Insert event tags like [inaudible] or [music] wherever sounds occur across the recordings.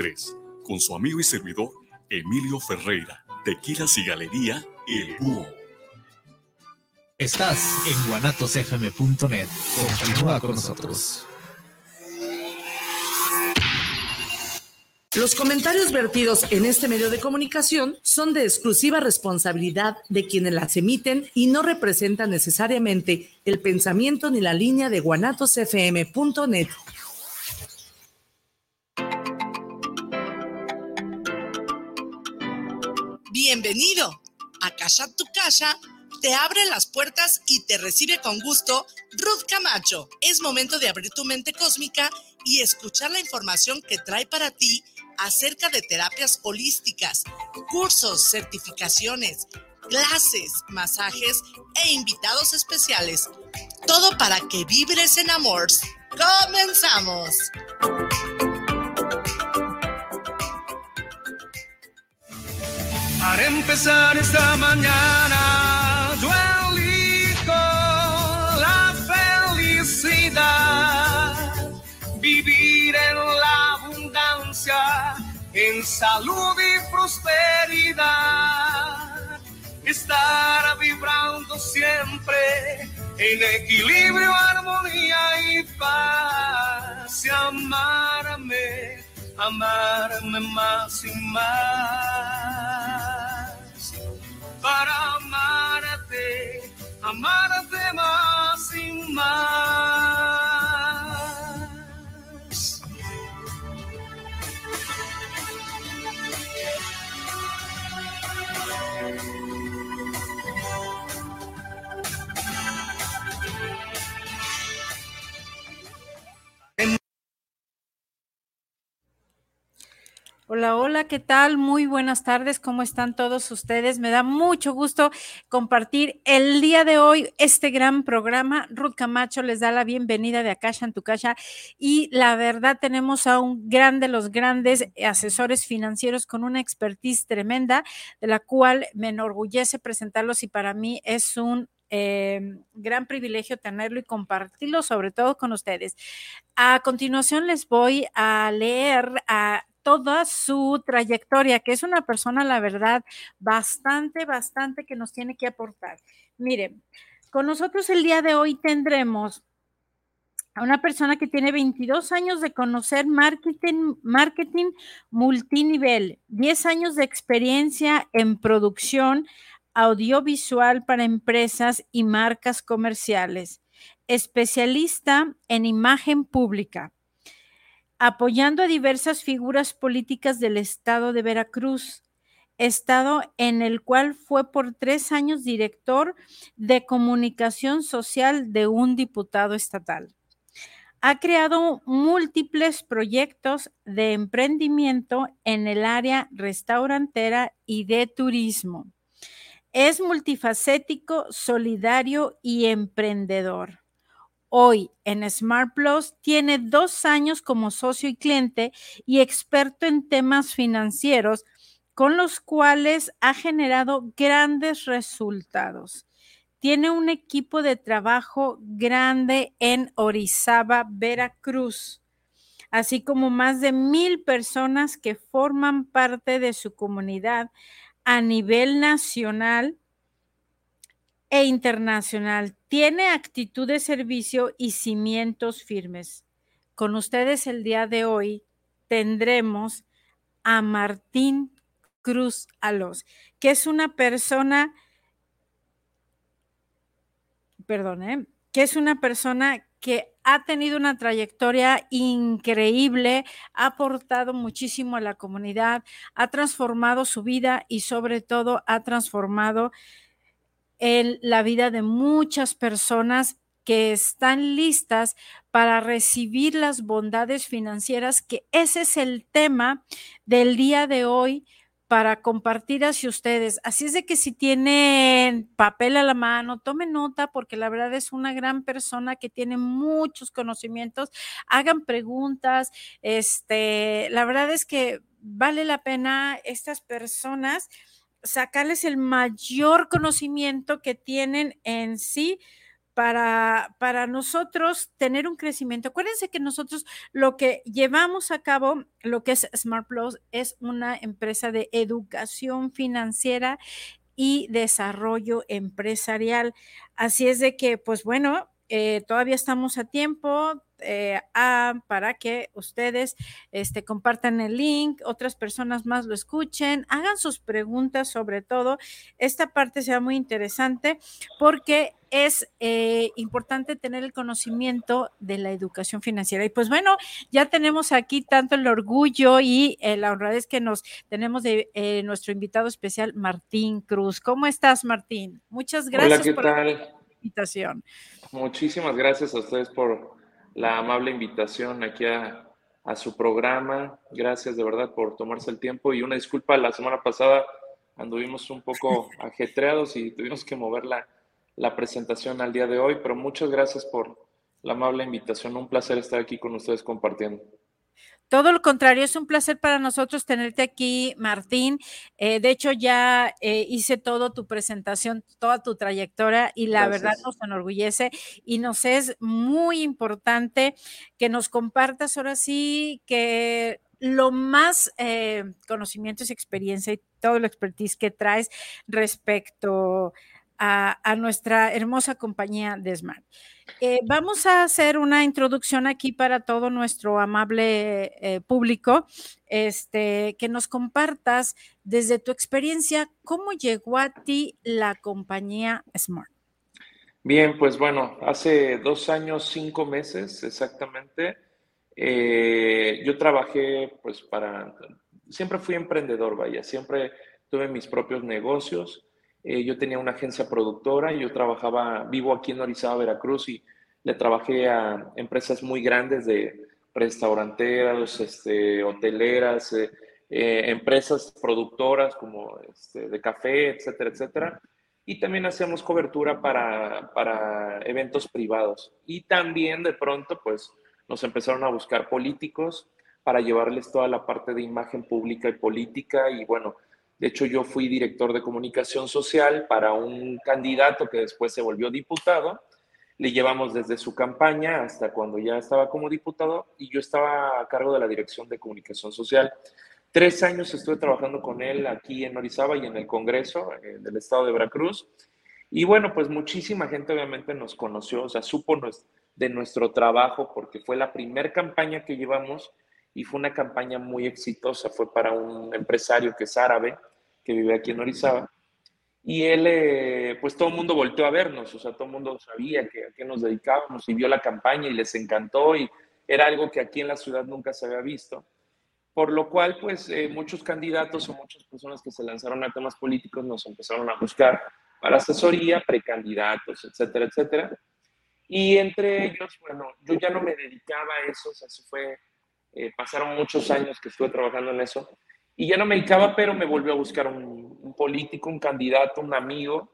3, con su amigo y servidor Emilio Ferreira, Tequilas y Galería El Búho. Estás en guanatosfm.net. Continúa con nosotros. Los comentarios vertidos en este medio de comunicación son de exclusiva responsabilidad de quienes las emiten y no representan necesariamente el pensamiento ni la línea de guanatosfm.net. Bienvenido a Casa Tu Casa. Te abre las puertas y te recibe con gusto Ruth Camacho. Es momento de abrir tu mente cósmica y escuchar la información que trae para ti acerca de terapias holísticas, cursos, certificaciones, clases, masajes e invitados especiales. Todo para que vibres en amor. ¡Comenzamos! Para empezar esta mañana, yo elijo la felicidad, vivir en la abundancia, en salud y prosperidad, estar vibrando siempre en equilibrio, armonía y paz, y amarme, amarme más y más para amarte, amarte más y más. Hola, hola, ¿qué tal? Muy buenas tardes, ¿cómo están todos ustedes? Me da mucho gusto compartir el día de hoy este gran programa. Ruth Camacho les da la bienvenida de Akasha en tu casa y la verdad tenemos a un gran de los grandes asesores financieros con una expertise tremenda, de la cual me enorgullece presentarlos y para mí es un eh, gran privilegio tenerlo y compartirlo, sobre todo con ustedes. A continuación les voy a leer a toda su trayectoria, que es una persona, la verdad, bastante, bastante que nos tiene que aportar. Miren, con nosotros el día de hoy tendremos a una persona que tiene 22 años de conocer marketing, marketing multinivel, 10 años de experiencia en producción audiovisual para empresas y marcas comerciales, especialista en imagen pública apoyando a diversas figuras políticas del estado de Veracruz, estado en el cual fue por tres años director de comunicación social de un diputado estatal. Ha creado múltiples proyectos de emprendimiento en el área restaurantera y de turismo. Es multifacético, solidario y emprendedor hoy en Smart Plus tiene dos años como socio y cliente y experto en temas financieros, con los cuales ha generado grandes resultados. Tiene un equipo de trabajo grande en Orizaba, Veracruz, así como más de mil personas que forman parte de su comunidad a nivel nacional e internacional. Tiene actitud de servicio y cimientos firmes. Con ustedes el día de hoy tendremos a Martín Cruz Alos, que es una persona, perdón, ¿eh? que es una persona que ha tenido una trayectoria increíble, ha aportado muchísimo a la comunidad, ha transformado su vida y sobre todo ha transformado en la vida de muchas personas que están listas para recibir las bondades financieras, que ese es el tema del día de hoy para compartir hacia ustedes. Así es de que si tienen papel a la mano, tomen nota porque la verdad es una gran persona que tiene muchos conocimientos. Hagan preguntas. Este, la verdad es que vale la pena estas personas sacarles el mayor conocimiento que tienen en sí para, para nosotros tener un crecimiento. Acuérdense que nosotros lo que llevamos a cabo, lo que es Smart Plus, es una empresa de educación financiera y desarrollo empresarial. Así es de que, pues bueno, eh, todavía estamos a tiempo eh, para que ustedes este, compartan el link, otras personas más lo escuchen, hagan sus preguntas sobre todo. Esta parte será muy interesante porque es eh, importante tener el conocimiento de la educación financiera. Y pues bueno, ya tenemos aquí tanto el orgullo y la honradez que nos tenemos de nuestro invitado especial, Martín Cruz. ¿Cómo estás, Martín? Muchas gracias por la invitación. Muchísimas gracias a ustedes por la amable invitación aquí a, su programa. Gracias de verdad por tomarse el tiempo y una disculpa, la semana pasada anduvimos un poco [laughs] ajetreados y tuvimos que mover la, la presentación al día de hoy, pero muchas gracias por la amable invitación. Un placer estar aquí con ustedes compartiendo. Todo lo contrario, es un placer para nosotros tenerte aquí, Martín. Eh, de hecho, ya eh, hice todo tu presentación, toda tu trayectoria y la verdad nos enorgullece y nos es muy importante que nos compartas ahora sí que lo más eh, conocimientos y experiencia y todo lo expertise que traes respecto a, nuestra hermosa compañía de Smart. Eh, vamos a hacer una introducción aquí para todo nuestro amable eh, público, este, que nos compartas desde tu experiencia cómo llegó a ti la compañía Smart. Bien, pues bueno, hace dos años, cinco meses exactamente, eh, yo trabajé pues para, siempre fui emprendedor, vaya, siempre tuve mis propios negocios. Eh, yo tenía una agencia productora y yo trabajaba, vivo aquí en Orizaba, Veracruz, y le trabajé a empresas muy grandes de restauranteras, este, hoteleras, eh, eh, empresas productoras como este, de café, etcétera, etcétera. Y también hacíamos cobertura para, para eventos privados. Y también de pronto, pues, nos empezaron a buscar políticos para llevarles toda la parte de imagen pública y política. Y bueno, de hecho, yo fui director de comunicación social para un candidato que después se volvió diputado. Le llevamos desde su campaña hasta cuando ya estaba como diputado y yo estaba a cargo de la dirección de comunicación social. Tres años estuve trabajando con él aquí en Orizaba y en el Congreso eh, del Estado de Veracruz. Y bueno, pues muchísima gente obviamente nos conoció, o sea, supo de nuestro trabajo porque fue la primera campaña que llevamos y fue una campaña muy exitosa. Fue para un empresario que es árabe que vive aquí en Orizaba. Y él, eh, pues todo el mundo volteó a vernos, o sea, todo el mundo sabía que, a qué nos dedicábamos y vio la campaña y les encantó y era algo que aquí en la ciudad nunca se había visto. Por lo cual, pues eh, muchos candidatos o muchas personas que se lanzaron a temas políticos nos empezaron a buscar para asesoría, precandidatos, etcétera, etcétera. Y entre ellos, bueno, yo ya no me dedicaba a eso, o sea, se fue, eh, pasaron muchos años que estuve trabajando en eso y ya no me dedicaba, pero me volvió a buscar un, político, un candidato, un amigo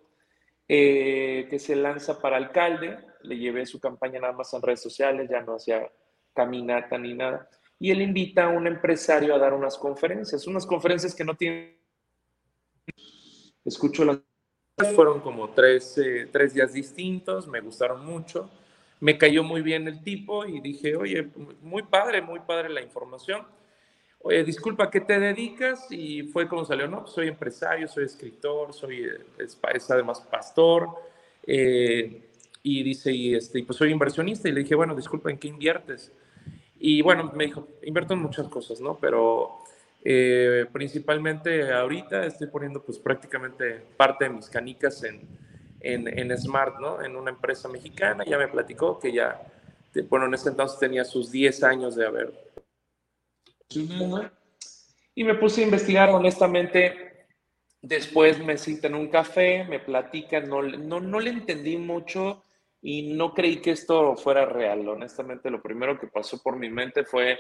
eh, que se lanza para alcalde. Le llevé su campaña nada más en redes sociales, ya no hacía caminata ni nada. Y él invita a un empresario a dar unas conferencias, unas conferencias que no tienen... Escucho las... Fueron como tres, eh, tres días distintos, me gustaron mucho. Me cayó muy bien el tipo y dije, oye, muy padre, muy padre la información oye, disculpa, ¿qué te dedicas? Y fue como salió, no, soy empresario, soy escritor, soy, es, además pastor. Eh, y dice, y este, pues soy inversionista. Y le dije, bueno, disculpa, ¿en qué inviertes? Y bueno, me dijo, invierto en muchas cosas, ¿no? Pero eh, principalmente ahorita estoy poniendo pues prácticamente parte de mis canicas en, en, en, Smart, ¿no? En una empresa mexicana. Ya me platicó que ya, bueno, en ese entonces tenía sus 10 años de haber y me puse a investigar honestamente. Después me citan un café, me platican, no, no, no le entendí mucho y no creí que esto fuera real. Honestamente, lo primero que pasó por mi mente fue,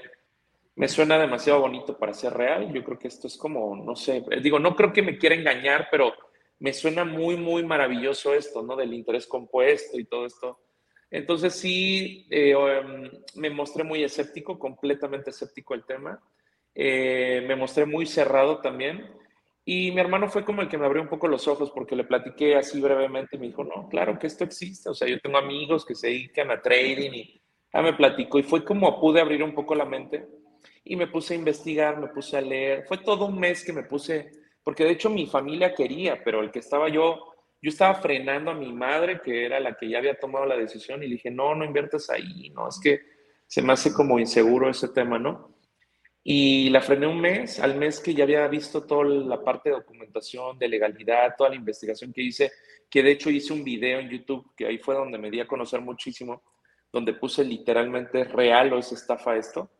me suena demasiado bonito para ser real. Yo creo que esto es como, no sé, digo, no creo que me quiera engañar, pero me suena muy, muy maravilloso esto, ¿no? Del interés compuesto y todo esto. Entonces sí, eh, em, me mostré muy escéptico, completamente escéptico el tema. Eh, me mostré muy cerrado también. Y mi hermano fue como el que me abrió un poco los ojos porque le platiqué así brevemente y me dijo, no, claro que esto existe. O sea, yo tengo amigos que se dedican a trading y ya me platicó y fue como pude abrir un poco la mente y me puse a investigar, me puse a leer. Fue todo un mes que me puse, porque de hecho mi familia quería, pero el que estaba yo, yo estaba frenando a mi madre, que era la que ya había tomado la decisión y le dije, no, no inviertas ahí, no, es que se me hace como inseguro ese tema, ¿no? Y la frené un mes, al mes que ya había visto toda la parte de documentación, de legalidad, toda la investigación que hice, que de hecho hice un video en YouTube, que ahí fue donde me di a conocer muchísimo, donde puse literalmente real o es estafa esto.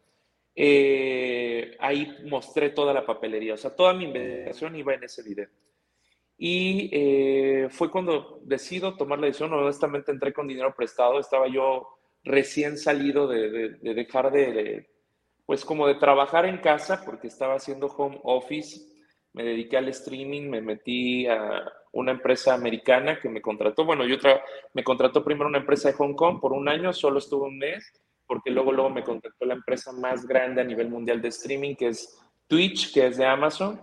Eh, ahí mostré toda la papelería, o sea, toda mi investigación iba en ese video. Y eh, fue cuando decido tomar la decisión, honestamente entré con dinero prestado, estaba yo recién salido de, de dejar de, pues como de trabajar en casa, porque estaba haciendo home office, me dediqué al streaming, me metí a una empresa americana que me contrató. Bueno, yo me contrató primero una empresa de Hong Kong por un año, solo estuve un mes, porque luego, luego me contactó la empresa más grande a nivel mundial de streaming, que es Twitch, que es de Amazon.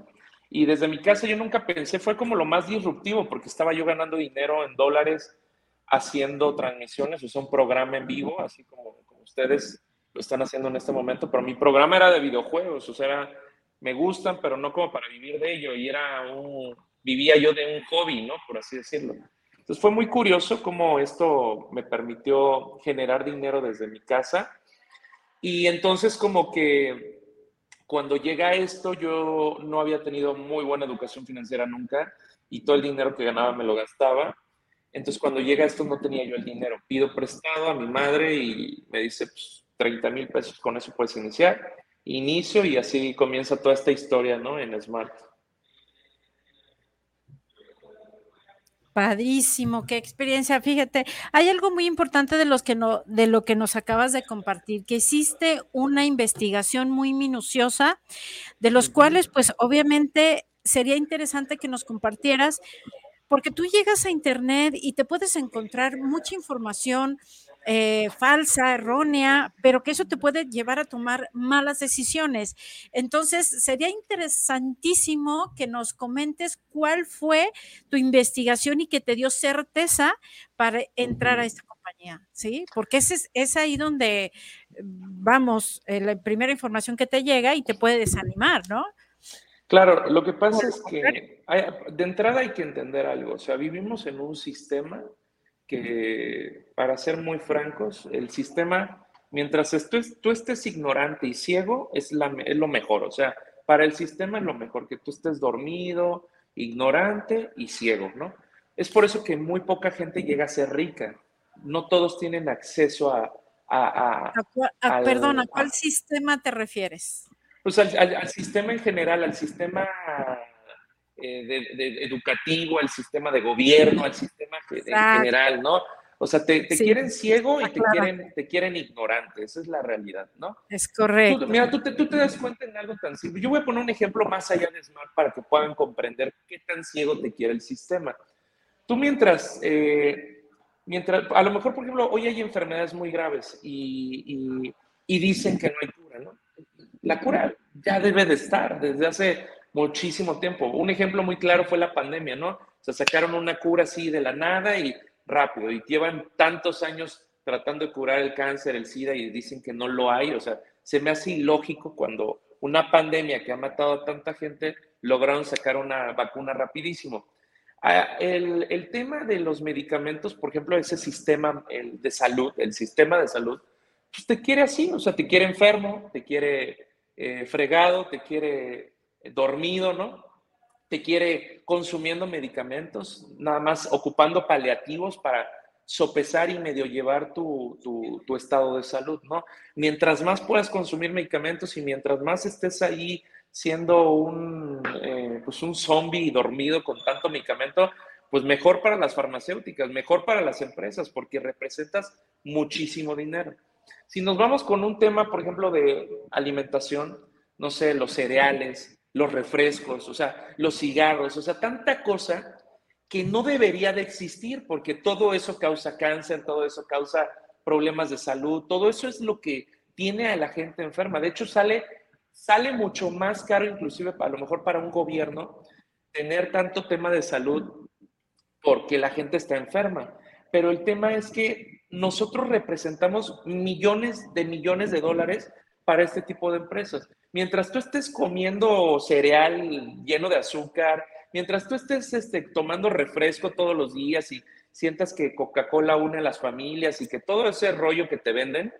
Y desde mi casa yo nunca pensé, fue como lo más disruptivo, porque estaba yo ganando dinero en dólares haciendo transmisiones, o sea, un programa en vivo, así como, como ustedes lo están haciendo en este momento, pero mi programa era de videojuegos, o sea, me gustan, pero no como para vivir de ello, y era vivía yo de un hobby, ¿no? Por así decirlo. Entonces fue muy curioso cómo esto me permitió generar dinero desde mi casa, y entonces como que cuando llega esto, yo no había tenido muy buena educación financiera nunca, y todo el dinero que ganaba me lo gastaba, entonces cuando llega esto no tenía yo el dinero, pido prestado a mi madre y me dice, pues 30 mil pesos, con eso puedes iniciar. Inicio y así comienza toda esta historia, ¿no? En Smart. Padrísimo, qué experiencia. Fíjate, hay algo muy importante de los que no, de lo que nos acabas de compartir, que hiciste una investigación muy minuciosa, de los cuales, pues, obviamente sería interesante que nos compartieras, porque tú llegas a internet y te puedes encontrar mucha información eh, falsa, errónea, pero que eso te puede llevar a tomar malas decisiones. Entonces, sería interesantísimo que nos comentes cuál fue tu investigación y que te dio certeza para entrar a esta compañía, ¿sí? Porque ese es, es ahí donde, vamos, eh, la primera información que te llega y te puede desanimar, ¿no? Claro, lo que pasa es que de entrada hay que entender algo, o sea, vivimos en un sistema que, para ser muy francos, el sistema, mientras tú, estés ignorante y ciego, es, la, es lo mejor. O sea, para el sistema es lo mejor, que tú estés dormido, ignorante y ciego, ¿no? Es por eso que muy poca gente llega a ser rica. No todos tienen acceso a... a, perdón, ¿a cuál sistema te refieres? Pues al, sistema en general, al sistema eh, de, educativo, al sistema de gobierno, al sistema en general, ¿no? O sea, te, quieren ciego y te quieren, te quieren ignorante, esa es la realidad, ¿no? Es correcto. mira, tú te, tú te das cuenta en algo tan simple. Yo voy a poner un ejemplo más allá de Smart para que puedan comprender qué tan ciego te quiere el sistema. Tú mientras, eh, mientras, a lo mejor, por ejemplo, hoy hay enfermedades muy graves y, y, y dicen que no hay cura, ¿no? La cura ya debe de estar desde hace muchísimo tiempo. Un ejemplo muy claro fue la pandemia, ¿no? Se sacaron una cura así de la nada y rápido, y llevan tantos años tratando de curar el cáncer, el SIDA, y dicen que no lo hay. O sea, se me hace ilógico cuando una pandemia que ha matado a tanta gente lograron sacar una vacuna rapidísimo. Ah, el, el, tema de los medicamentos, por ejemplo, ese sistema el de salud, el sistema de salud, pues te quiere así, o sea, te quiere enfermo, te quiere eh, fregado, te quiere dormido, ¿no? Te quiere consumiendo medicamentos, nada más ocupando paliativos para sopesar y medio llevar tu, tu, estado de salud, ¿no? Mientras más puedas consumir medicamentos y mientras más estés ahí siendo un, eh, pues un zombie dormido con tanto medicamento, pues mejor para las farmacéuticas, mejor para las empresas, porque representas muchísimo dinero. Si nos vamos con un tema, por ejemplo, de alimentación, no sé, los cereales, los refrescos, o sea, los cigarros, o sea, tanta cosa que no debería de existir porque todo eso causa cáncer, todo eso causa problemas de salud, todo eso es lo que tiene a la gente enferma. De hecho, sale, sale mucho más caro inclusive a lo mejor para un gobierno tener tanto tema de salud porque la gente está enferma. Pero el tema es que nosotros representamos millones de millones de dólares para este tipo de empresas. Mientras tú estés comiendo cereal lleno de azúcar, mientras tú estés este, tomando refresco todos los días y sientas que Coca-Cola une a las familias y que todo ese rollo que te venden,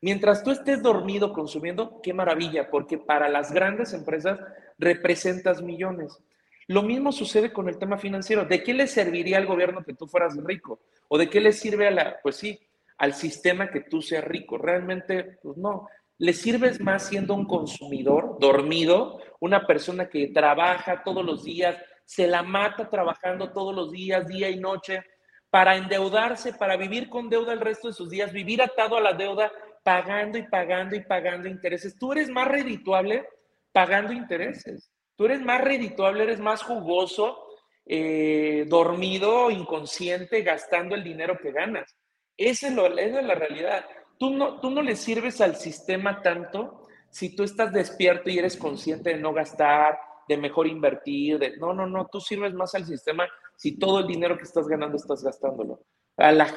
mientras tú estés dormido consumiendo, qué maravilla, porque para las grandes empresas representas millones. Lo mismo sucede con el tema financiero. ¿De qué le serviría al gobierno que tú fueras rico? ¿O de qué le sirve a la, pues sí, al sistema que tú seas rico? Realmente, pues no le sirves más siendo un consumidor dormido, una persona que trabaja todos los días, se la mata trabajando todos los días, día y noche, para endeudarse, para vivir con deuda el resto de sus días, vivir atado a la deuda, pagando y pagando y pagando intereses. Tú eres más redituable pagando intereses. Tú eres más redituable, eres más jugoso, eh, dormido, inconsciente, gastando el dinero que ganas. Esa es, lo, esa es la realidad tú no, tú no le sirves al sistema tanto si tú estás despierto y eres consciente de no gastar, de mejor invertir, de no, no, no, tú sirves más al sistema si todo el dinero que estás ganando estás gastándolo. A la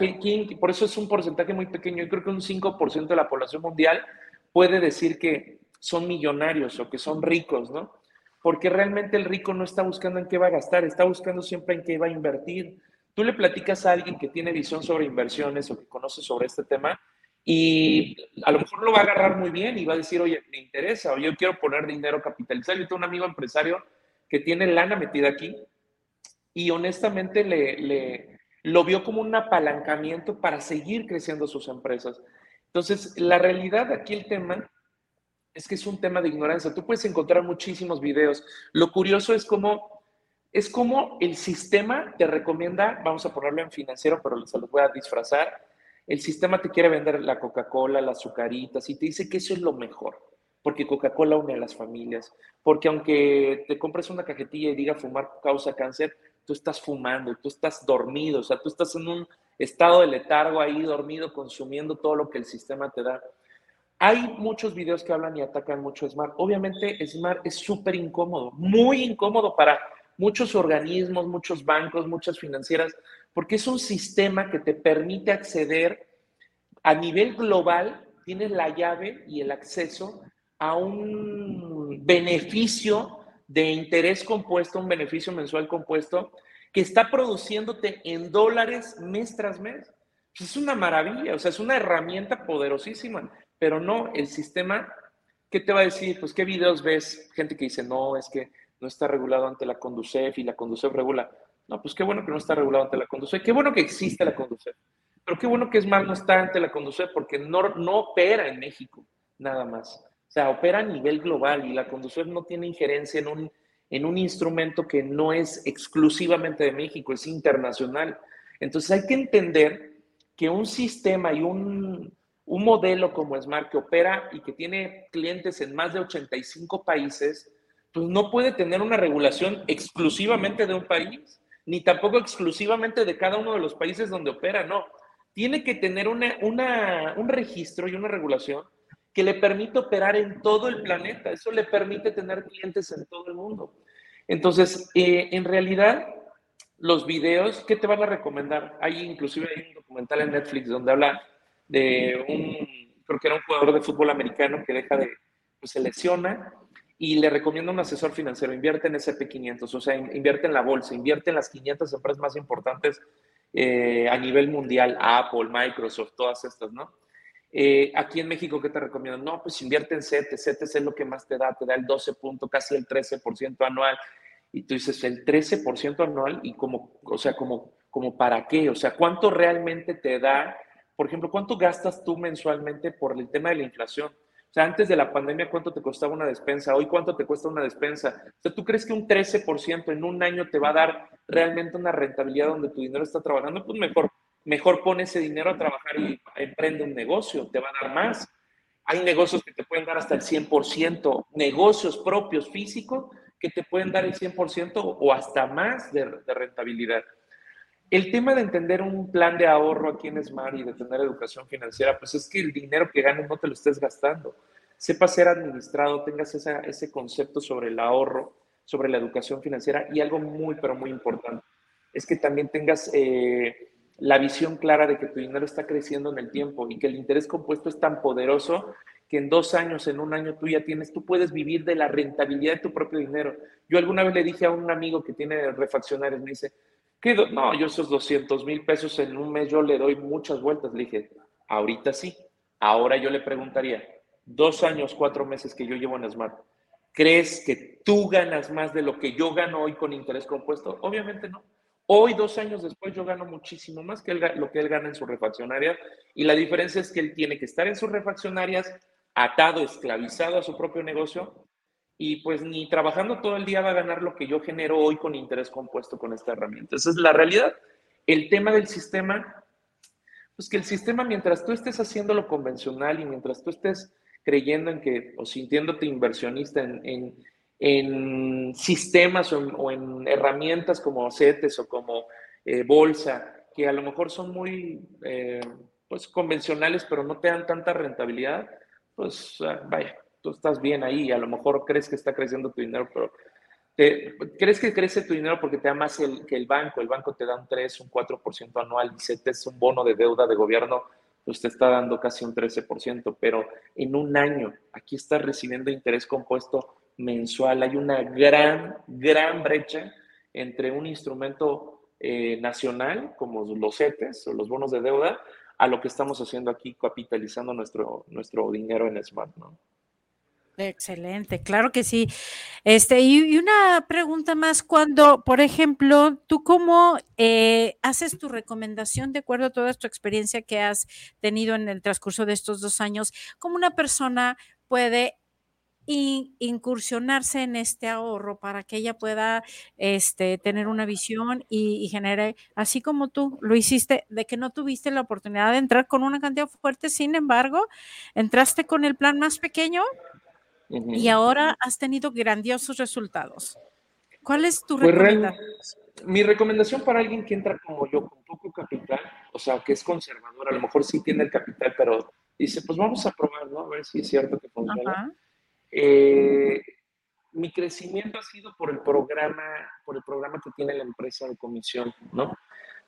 por eso es un porcentaje muy pequeño, yo creo que un 5% de la población mundial puede decir que son millonarios o que son ricos, ¿no? Porque realmente el rico no está buscando en qué va a gastar, está buscando siempre en qué va a invertir. Tú le platicas a alguien que tiene visión sobre inversiones o que conoce sobre este tema y a lo mejor lo va a agarrar muy bien y va a decir, oye, me interesa, o yo quiero poner dinero capitalizar. Yo tengo un amigo empresario que tiene lana metida aquí y honestamente le, le, lo vio como un apalancamiento para seguir creciendo sus empresas. Entonces, la realidad aquí el tema es que es un tema de ignorancia. Tú puedes encontrar muchísimos videos. Lo curioso es cómo, es como el sistema te recomienda, vamos a ponerlo en financiero, pero se los voy a disfrazar, el sistema te quiere vender la Coca-Cola, las azucaritas y te dice que eso es lo mejor, porque Coca-Cola une a las familias, porque aunque te compres una cajetilla y diga fumar causa cáncer, tú estás fumando, tú estás dormido, o sea, tú estás en un estado de letargo ahí dormido, consumiendo todo lo que el sistema te da. Hay muchos videos que hablan y atacan mucho Smart. Obviamente Smart es súper incómodo, muy incómodo para muchos organismos, muchos bancos, muchas financieras, porque es un sistema que te permite acceder a nivel global, tienes la llave y el acceso a un beneficio de interés compuesto, un beneficio mensual compuesto, que está produciéndote en dólares mes tras mes. Pues es una maravilla, o sea, es una herramienta poderosísima, pero no, el sistema, ¿qué te va a decir? Pues, ¿qué videos ves? Gente que dice, no, es que no está regulado ante la Conducef y la Conducef regula. No, pues qué bueno que no está regulado ante la Conducef, qué bueno que existe la Conducef, pero qué bueno que es más no está ante la Conducef porque no, no opera en México, nada más. O sea, opera a nivel global y la Conducef no tiene injerencia en un, en un instrumento que no es exclusivamente de México, es internacional. Entonces hay que entender que un sistema y un, un modelo como Smart que opera y que tiene clientes en más de 85 países, pues no puede tener una regulación exclusivamente de un país ni tampoco exclusivamente de cada uno de los países donde opera, no. Tiene que tener una, un registro y una regulación que le permite operar en todo el planeta. Eso le permite tener clientes en todo el mundo. Entonces, eh, en realidad, los videos, ¿qué te van a recomendar? Hay inclusive hay un documental en Netflix donde habla de un, creo que era un jugador de fútbol americano que deja de, pues se lesiona y le recomiendo un asesor financiero, invierte en SP500, o sea, invierte en la bolsa, invierte en las 500 empresas más importantes eh, a nivel mundial, Apple, Microsoft, todas estas, ¿no? Eh, aquí en México, ¿qué te recomiendo? No, pues invierte en CETES, CETES es lo que más te da, te da el 12 punto, casi el 13% anual, y tú dices, el 13% anual, y como, o sea, como, como para qué, o sea, ¿cuánto realmente te da? Por ejemplo, ¿cuánto gastas tú mensualmente por el tema de la inflación? O sea, antes de la pandemia, ¿cuánto te costaba una despensa? Hoy, ¿cuánto te cuesta una despensa? O sea, ¿tú crees que un 13% en un año te va a dar realmente una rentabilidad donde tu dinero está trabajando? Pues mejor, mejor pone ese dinero a trabajar y emprende un negocio, te va a dar más. Hay negocios que te pueden dar hasta el 100%, negocios propios físicos que te pueden dar el 100% o hasta más de rentabilidad. El tema de entender un plan de ahorro aquí en Smart y de tener educación financiera, pues es que el dinero que ganes no te lo estés gastando. Sepa ser administrado, tengas ese concepto sobre el ahorro, sobre la educación financiera y algo muy, pero muy importante, es que también tengas eh, la visión clara de que tu dinero está creciendo en el tiempo y que el interés compuesto es tan poderoso que en dos años, en un año tú ya tienes, tú puedes vivir de la rentabilidad de tu propio dinero. Yo alguna vez le dije a un amigo que tiene refaccionarios, me dice, No, yo esos 200 mil pesos en un mes yo le doy muchas vueltas. Le dije, ahorita sí. Ahora yo le preguntaría, dos años, cuatro meses que yo llevo en Smart, ¿crees que tú ganas más de lo que yo gano hoy con interés compuesto? Obviamente no. Hoy, dos años después, yo gano muchísimo más que lo que él gana en su refaccionaria. Y la diferencia es que él tiene que estar en sus refaccionarias atado, esclavizado a su propio negocio y pues ni trabajando todo el día va a ganar lo que yo genero hoy con interés compuesto con esta herramienta. Esa es la realidad. El tema del sistema, pues que el sistema mientras tú estés haciendo lo convencional y mientras tú estés creyendo en que o sintiéndote inversionista en, en, sistemas o en, herramientas como CETES o como eh, bolsa, que a lo mejor son muy eh, pues convencionales pero no te dan tanta rentabilidad, pues vaya, tú estás bien ahí, a lo mejor crees que está creciendo tu dinero, pero te, crees que crece tu dinero porque te da más que el banco, el banco te da un 3, un 4% anual, y si te es un bono de deuda de gobierno, pues te está dando casi un 13%, pero en un año, aquí estás recibiendo interés compuesto mensual, hay una gran, gran brecha entre un instrumento eh, nacional como los CETES o los bonos de deuda a lo que estamos haciendo aquí, capitalizando nuestro, nuestro dinero en Smart, ¿no? Excelente, claro que sí. Este, y, una pregunta más, cuando, por ejemplo, tú cómo eh, haces tu recomendación de acuerdo a toda tu experiencia que has tenido en el transcurso de estos dos años, cómo una persona puede incursionarse en este ahorro para que ella pueda este, tener una visión y, genere, así como tú lo hiciste, de que no tuviste la oportunidad de entrar con una cantidad fuerte, sin embargo, entraste con el plan más pequeño y ahora has tenido grandiosos resultados. ¿Cuál es tu pues recomendación? Mi recomendación para alguien que entra como yo, con poco capital, o sea, que es conservador, a lo mejor sí tiene el capital, pero dice, pues vamos a probar, ¿no? A ver si es cierto que funciona. Eh, mi crecimiento ha sido por el programa, por el programa que tiene la empresa de comisión, ¿no?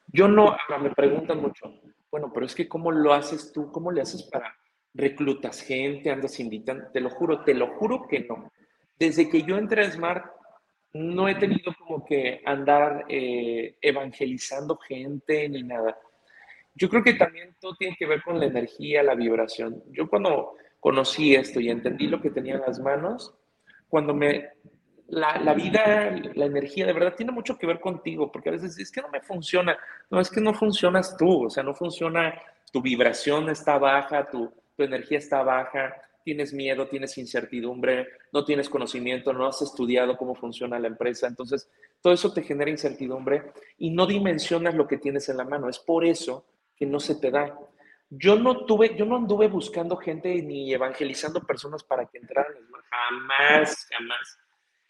Yo no, ahora me preguntan mucho, bueno, pero es que ¿cómo lo haces tú? ¿Cómo le haces para reclutas gente, andas invitando? Te lo juro, te lo juro que no. Desde que yo entré a Smart, no he tenido como que andar eh, evangelizando gente ni nada. Yo creo que también todo tiene que ver con la energía, la vibración. Yo cuando conocí esto y entendí lo que tenía en las manos, cuando me... La, la, vida, la energía, de verdad tiene mucho que ver contigo, porque a veces es que no me funciona, no es que no funcionas tú, o sea, no funciona, tu vibración está baja, tu, tu energía está baja, tienes miedo, tienes incertidumbre, no tienes conocimiento, no has estudiado cómo funciona la empresa, entonces todo eso te genera incertidumbre y no dimensionas lo que tienes en la mano, es por eso que no se te da. Yo no tuve, yo no anduve buscando gente ni evangelizando personas para que entraran. Jamás, jamás.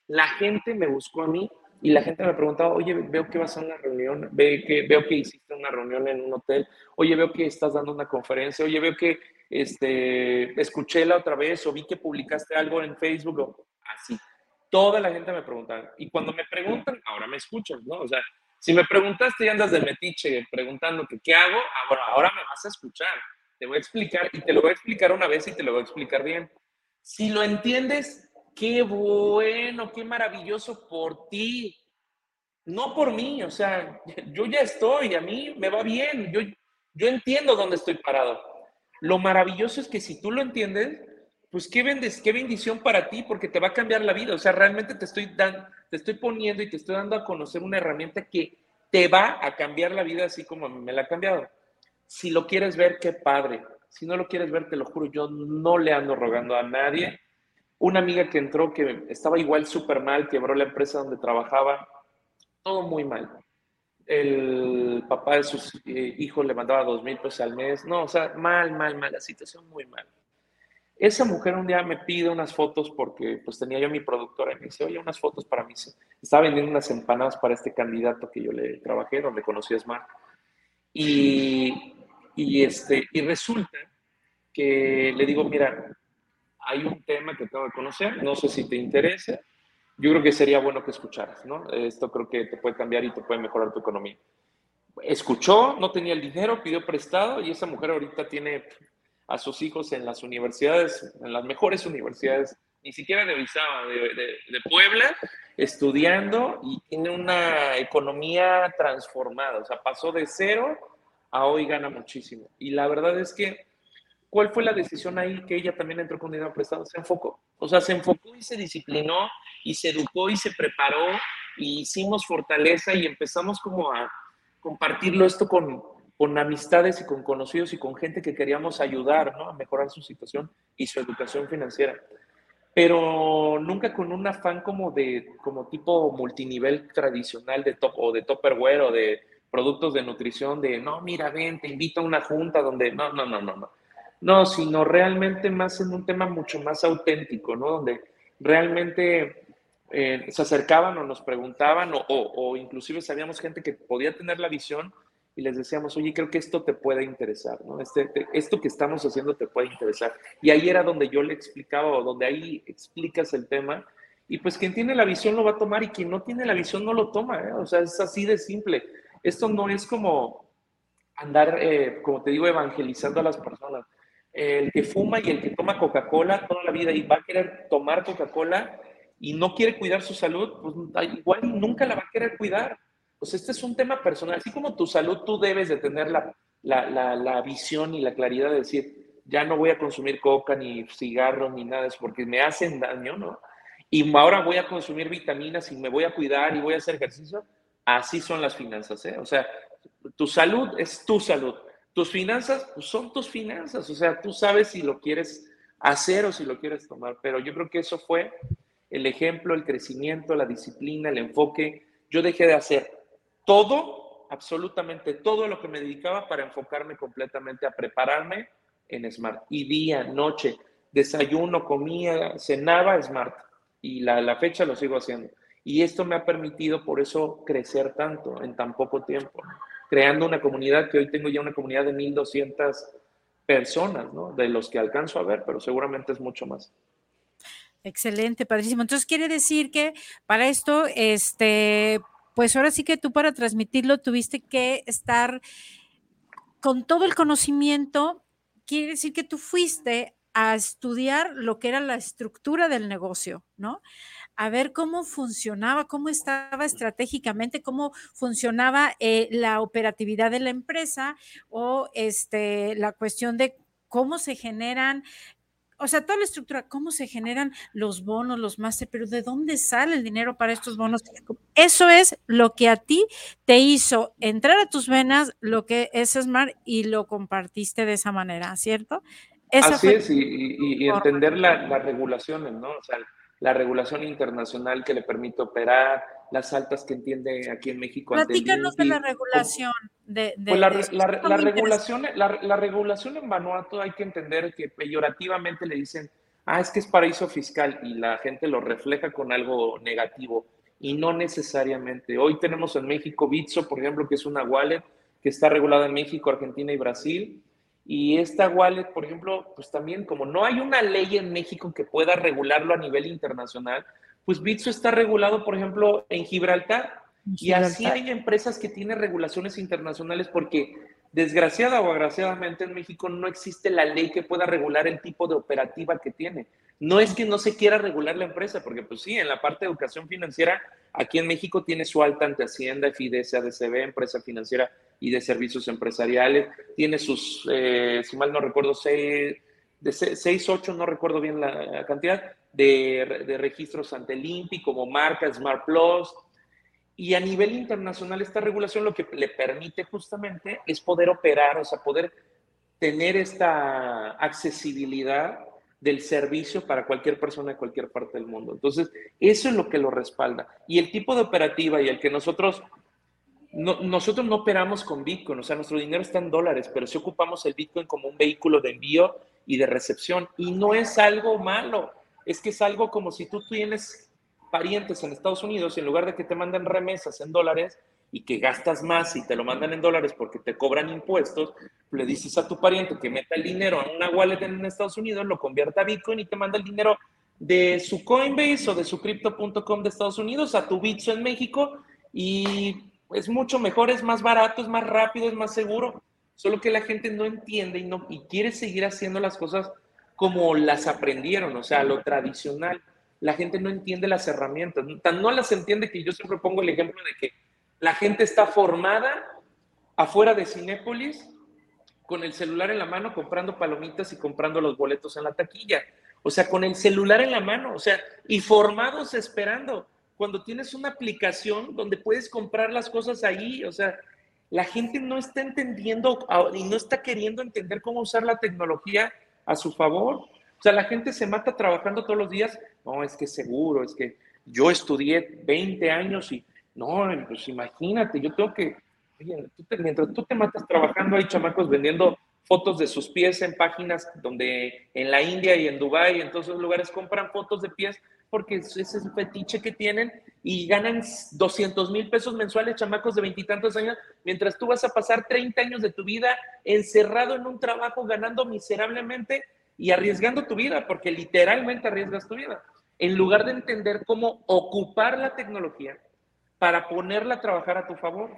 La gente me buscó a mí y la gente me preguntaba, oye, veo que vas a una reunión, veo que, veo que hiciste una reunión en un hotel, oye, veo que estás dando una conferencia, oye, veo que este, escuché la otra vez o vi que publicaste algo en Facebook así. Toda la gente me preguntaba. Y cuando me preguntan, ahora me escuchan, ¿no? O sea, si me preguntaste y andas de metiche preguntando que qué hago, ahora, ahora me vas a escuchar. Te voy a explicar y te lo voy a explicar una vez y te lo voy a explicar bien. Si lo entiendes, qué bueno, qué maravilloso por ti. No por mí, o sea, yo ya estoy, a mí me va bien, yo, yo entiendo dónde estoy parado. Lo maravilloso es que si tú lo entiendes, pues qué, vendes, qué bendición para ti, porque te va a cambiar la vida. O sea, realmente te estoy dando, te estoy poniendo y te estoy dando a conocer una herramienta que te va a cambiar la vida así como me la ha cambiado. Si lo quieres ver, qué padre. Si no lo quieres ver, te lo juro, yo no le ando rogando a nadie. Una amiga que entró que estaba igual súper mal, quebró la empresa donde trabajaba, todo muy mal. El papá de sus eh, hijos le mandaba dos mil pesos al mes. No, o sea, mal, mal, mal, la situación muy mal. Esa mujer un día me pide unas fotos porque pues tenía yo mi productora y me dice, oye, unas fotos para mí. Estaba vendiendo unas empanadas para este candidato que yo le trabajé, donde conocí a Smart. Y, y, este, y resulta que le digo, mira, hay un tema que tengo que conocer, no sé si te interesa. Yo creo que sería bueno que escucharas, ¿no? Esto creo que te puede cambiar y te puede mejorar tu economía. Escuchó, no tenía el dinero, pidió prestado y esa mujer ahorita tiene a sus hijos en las universidades, en las mejores universidades, ni siquiera de Orizaba, de, de, Puebla, estudiando y tiene una economía transformada, o sea, pasó de cero a hoy gana muchísimo. Y la verdad es que, ¿cuál fue la decisión ahí que ella también entró con dinero prestado? Se enfocó, o sea, se enfocó y se disciplinó y se educó y se preparó y hicimos fortaleza y empezamos como a compartirlo esto con, con amistades y con conocidos y con gente que queríamos ayudar ¿no? a mejorar su situación y su educación financiera. Pero nunca con un afán como de, como tipo multinivel tradicional de top o de topperware o de productos de nutrición de, no, mira, ven, te invito a una junta donde, no, no, no, no, no. No, sino realmente más en un tema mucho más auténtico, ¿no? Donde realmente eh, se acercaban o nos preguntaban o, o, inclusive sabíamos gente que podía tener la visión y les decíamos, oye, creo que esto te puede interesar, ¿no? Este, esto que estamos haciendo te puede interesar. Y ahí era donde yo le explicaba, o donde ahí explicas el tema, y pues quien tiene la visión lo va a tomar y quien no tiene la visión no lo toma, ¿eh? O sea, es así de simple. Esto no es como andar, eh, como te digo, evangelizando a las personas. El que fuma y el que toma Coca-Cola toda la vida y va a querer tomar Coca-Cola y no quiere cuidar su salud, pues igual nunca la va a querer cuidar pues este es un tema personal. Así como tu salud, tú debes de tener la, la, la, visión y la claridad de decir, ya no voy a consumir coca, ni cigarros, ni nada eso, porque me hacen daño, ¿no? Y ahora voy a consumir vitaminas y me voy a cuidar y voy a hacer ejercicio. Así son las finanzas, ¿eh? O sea, tu salud es tu salud. Tus finanzas pues, son tus finanzas. O sea, tú sabes si lo quieres hacer o si lo quieres tomar. Pero yo creo que eso fue el ejemplo, el crecimiento, la disciplina, el enfoque. Yo dejé de hacer todo, absolutamente todo lo que me dedicaba para enfocarme completamente a prepararme en Smart. Y día, noche, desayuno, comía, cenaba Smart. Y la, la fecha lo sigo haciendo. Y esto me ha permitido por eso crecer tanto en tan poco tiempo, creando una comunidad que hoy tengo ya una comunidad de 1.200 personas, ¿no? De los que alcanzo a ver, pero seguramente es mucho más. Excelente, padrísimo. Entonces quiere decir que para esto, este, pues ahora sí que tú para transmitirlo tuviste que estar con todo el conocimiento, quiere decir que tú fuiste a estudiar lo que era la estructura del negocio, ¿no? A ver cómo funcionaba, cómo estaba estratégicamente, cómo funcionaba eh, la operatividad de la empresa o este, la cuestión de cómo se generan o sea, toda la estructura, cómo se generan los bonos, los máster, pero de dónde sale el dinero para estos bonos. Eso es lo que a ti te hizo entrar a tus venas, lo que es Smart y lo compartiste de esa manera, ¿cierto? Así es, y, entender las regulaciones, ¿no? O sea, la regulación internacional que le permite operar, las altas que entiende aquí en México. Platícanos de la regulación. De, pues la, regulación, la, regulación en Vanuatu hay que entender que peyorativamente le dicen, ah, es que es paraíso fiscal y la gente lo refleja con algo negativo y no necesariamente. Hoy tenemos en México Bitso, por ejemplo, que es una wallet que está regulada en México, Argentina y Brasil y esta wallet, por ejemplo, pues también como no hay una ley en México que pueda regularlo a nivel internacional, pues Bitso está regulado, por ejemplo, en Gibraltar. Y así hay empresas que tienen regulaciones internacionales porque desgraciada o agraciadamente en México no existe la ley que pueda regular el tipo de operativa que tiene. No es que no se quiera regular la empresa, porque pues sí, en la parte de educación financiera, aquí en México tiene su alta ante Hacienda, FIDES, ADCB, empresa financiera y de servicios empresariales. Tiene sus, eh, si mal no recuerdo, seis, de seis, ocho, no recuerdo bien la cantidad, de, de registros ante el INPI como marca Smart Plus. Y a nivel internacional esta regulación lo que le permite justamente es poder operar, o sea, poder tener esta accesibilidad del servicio para cualquier persona de cualquier parte del mundo. Entonces, eso es lo que lo respalda. Y el tipo de operativa y el que nosotros nosotros no operamos con Bitcoin, o sea, nuestro dinero está en dólares, pero sí ocupamos el Bitcoin como un vehículo de envío y de recepción. Y no es algo malo, es que es algo como si tú tienes parientes en Estados Unidos y en lugar de que te manden remesas en dólares y que gastas más y te lo mandan en dólares porque te cobran impuestos, le dices a tu pariente que meta el dinero en una wallet en Estados Unidos, lo convierta a Bitcoin y te manda el dinero de su Coinbase o de su crypto.com de Estados Unidos a tu Bitso en México y es mucho mejor, es más barato, es más rápido, es más seguro. Solo que la gente no entiende y, no, y quiere seguir haciendo las cosas como las aprendieron, o sea, lo tradicional. La gente no entiende las herramientas, no las entiende que yo siempre pongo el ejemplo de que la gente está formada afuera de Cinépolis con el celular en la mano comprando palomitas y comprando los boletos en la taquilla. O sea, con el celular en la mano, o sea, y formados esperando. Cuando tienes una aplicación donde puedes comprar las cosas ahí, o sea, la gente no está entendiendo y no está queriendo entender cómo usar la tecnología a su favor. O sea, la gente se mata trabajando todos los días. No, es que seguro, es que yo estudié 20 años y no, pues imagínate, yo tengo que, mientras tú te matas trabajando, hay chamacos vendiendo fotos de sus pies en páginas donde en la India y en Dubái, en todos esos lugares compran fotos de pies porque ese es el fetiche que tienen y ganan 200 mil pesos mensuales chamacos de veintitantos años, mientras tú vas a pasar 30 años de tu vida encerrado en un trabajo ganando miserablemente y arriesgando tu vida, porque literalmente arriesgas tu vida, en lugar de entender cómo ocupar la tecnología para ponerla a trabajar a tu favor.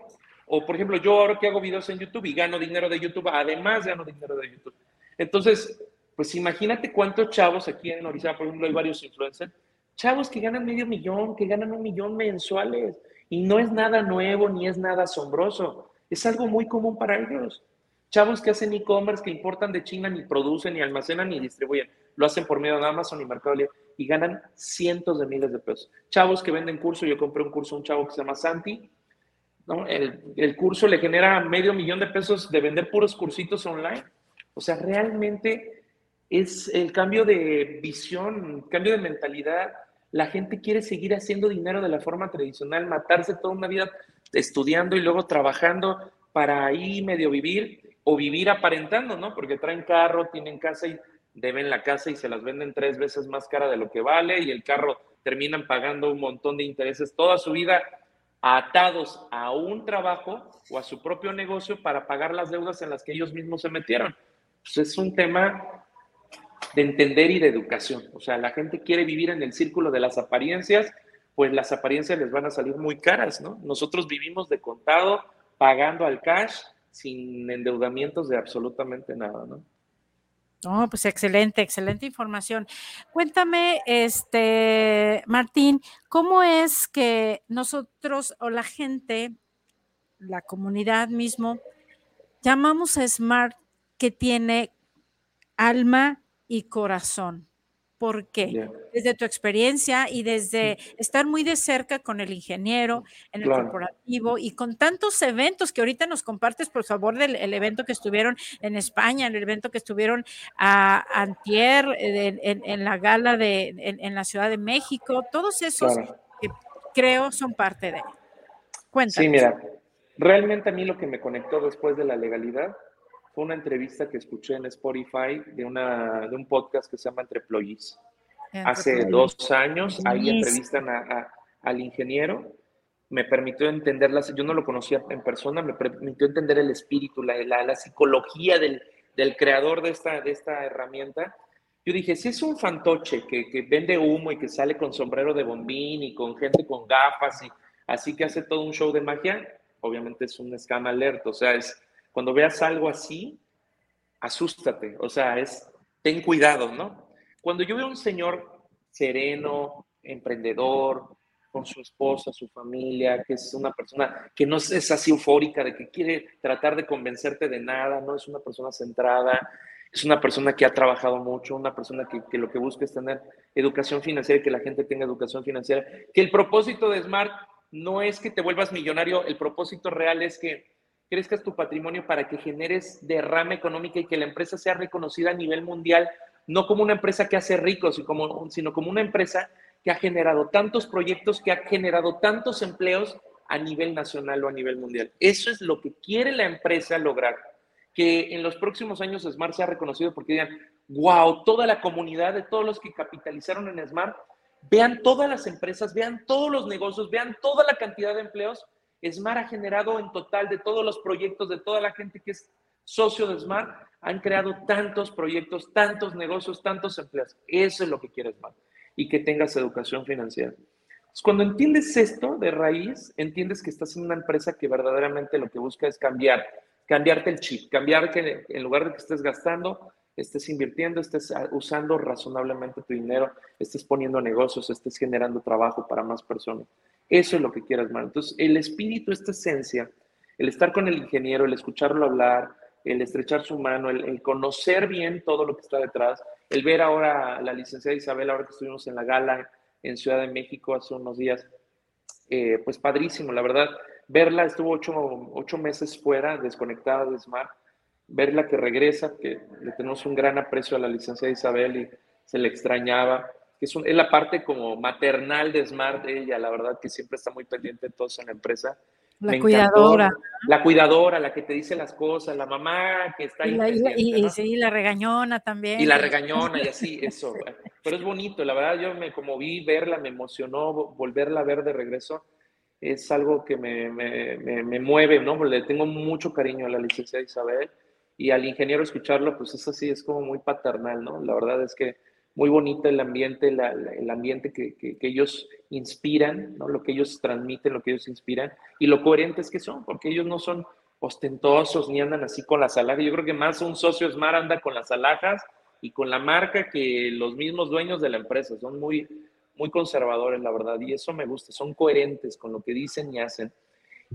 O, por ejemplo, yo ahora que hago videos en YouTube y gano dinero de YouTube, además gano dinero de YouTube. Entonces, pues imagínate cuántos chavos aquí en Orizaba, por ejemplo, hay varios influencers, chavos que ganan medio millón, que ganan un millón mensuales. Y no es nada nuevo ni es nada asombroso. Es algo muy común para ellos. Chavos que hacen e-commerce, que importan de China, ni producen, ni almacenan, ni distribuyen. Lo hacen por medio de Amazon y Mercado Libre y ganan cientos de miles de pesos. Chavos que venden curso, yo compré un curso, un chavo que se llama Santi. El, el, curso le genera medio millón de pesos de vender puros cursitos online. O sea, realmente es el cambio de visión, cambio de mentalidad. La gente quiere seguir haciendo dinero de la forma tradicional, matarse toda una vida estudiando y luego trabajando para ahí medio vivir o vivir aparentando, ¿no? Porque traen carro, tienen casa y deben la casa y se las venden tres veces más cara de lo que vale y el carro terminan pagando un montón de intereses toda su vida atados a un trabajo o a su propio negocio para pagar las deudas en las que ellos mismos se metieron. Pues es un tema de entender y de educación. O sea, la gente quiere vivir en el círculo de las apariencias, pues las apariencias les van a salir muy caras, ¿no? Nosotros vivimos de contado, pagando al cash, sin endeudamientos de absolutamente nada, ¿no? Oh, pues excelente, excelente información. Cuéntame, este, Martín, ¿cómo es que nosotros o la gente, la comunidad mismo, llamamos a Smart que tiene alma y corazón? ¿Por qué? Desde tu experiencia y desde estar muy de cerca con el ingeniero en el corporativo y con tantos eventos que ahorita nos compartes, por favor, del evento que estuvieron en España, el evento que estuvieron a Antier, en, la gala de, en, la Ciudad de México, todos esos que creo son parte de. Cuéntame. Sí, mira, realmente a mí lo que me conectó después de la legalidad fue una entrevista que escuché en Spotify de, una, de un podcast que se llama Entre Employees. Hace dos años, ahí entrevistan a, al ingeniero. Me permitió entenderlas, yo no lo conocía en persona, me permitió entender el espíritu, la, la, psicología del, del, creador de esta, de esta herramienta. Yo dije, si es un fantoche que, que, vende humo y que sale con sombrero de bombín y con gente con gafas y así que hace todo un show de magia, obviamente es un scam alert, o sea, es, cuando veas algo así, asústate, o sea, es, ten cuidado, ¿no? Cuando yo veo a un señor sereno, emprendedor, con su esposa, su familia, que es una persona que no es así eufórica, de que quiere tratar de convencerte de nada, no es una persona centrada, es una persona que ha trabajado mucho, una persona que, que, lo que busca es tener educación financiera y que la gente tenga educación financiera. Que el propósito de Smart no es que te vuelvas millonario, el propósito real es que crezcas tu patrimonio para que generes derrama económica y que la empresa sea reconocida a nivel mundial, no como una empresa que hace ricos, sino como una empresa que ha generado tantos proyectos, que ha generado tantos empleos a nivel nacional o a nivel mundial. Eso es lo que quiere la empresa lograr, que en los próximos años Smart sea reconocido porque digan, wow, toda la comunidad de todos los que capitalizaron en Smart, vean todas las empresas, vean todos los negocios, vean toda la cantidad de empleos Smart ha generado en total de todos los proyectos, de toda la gente que es socio de Smart, han creado tantos proyectos, tantos negocios, tantos empleos. Eso es lo que quiere Smart. y que tengas educación financiera. cuando entiendes esto de raíz, entiendes que estás en una empresa que verdaderamente lo que busca es cambiar, cambiarte el chip, cambiar que en lugar de que estés gastando, estés invirtiendo, estés usando razonablemente tu dinero, estés poniendo negocios, estés generando trabajo para más personas. Eso es lo que quieras, man. Entonces, el espíritu, esta esencia, el estar con el ingeniero, el escucharlo hablar, el estrechar su mano, el, conocer bien todo lo que está detrás, el ver ahora a la licenciada Isabel, ahora que estuvimos en la gala en Ciudad de México hace unos días, eh, pues padrísimo, la verdad. Verla, estuvo ocho, ocho meses fuera, desconectada de Smart, verla que regresa, que le tenemos un gran aprecio a la licenciada Isabel y se le extrañaba, que es, es la parte como maternal de Smart ella, la verdad que siempre está muy pendiente de todos en la empresa la cuidadora. La cuidadora, la que te dice las cosas, la mamá que está ahí. Y, la, sí, la regañona también. Y la regañona y así, eso. Pero es bonito, la verdad, yo me como vi verla, me emocionó volverla a ver de regreso. Es algo que me, me, me, mueve, ¿no? Porque le tengo mucho cariño a la licenciada Isabel y al ingeniero escucharlo, pues es así, es como muy paternal, ¿no? La verdad es que muy bonito el ambiente, el ambiente que, que, ellos inspiran, ¿no? lo que ellos transmiten, lo que ellos inspiran, y lo coherentes que son, porque ellos no son ostentosos ni andan así con las alhajas. Yo creo que más un socio Smart anda con las alhajas y con la marca que los mismos dueños de la empresa. Son muy, muy conservadores, la verdad, y eso me gusta. Son coherentes con lo que dicen y hacen.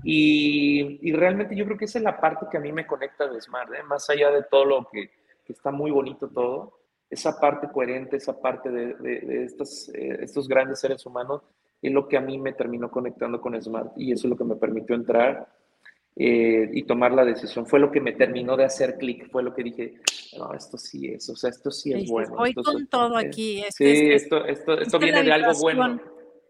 Y, y realmente yo creo que esa es la parte que a mí me conecta de Smart, ¿eh? más allá de todo lo que, que está muy bonito todo esa parte coherente, esa parte de, de, estos, eh, estos grandes seres humanos, es lo que a mí me terminó conectando con Smart y eso es lo que me permitió entrar eh, y tomar la decisión. Fue lo que me terminó de hacer clic, fue lo que dije, no, esto sí es, o sea, esto sí es bueno. Voy con todo aquí. sí, esto, esto, esto viene de algo bueno.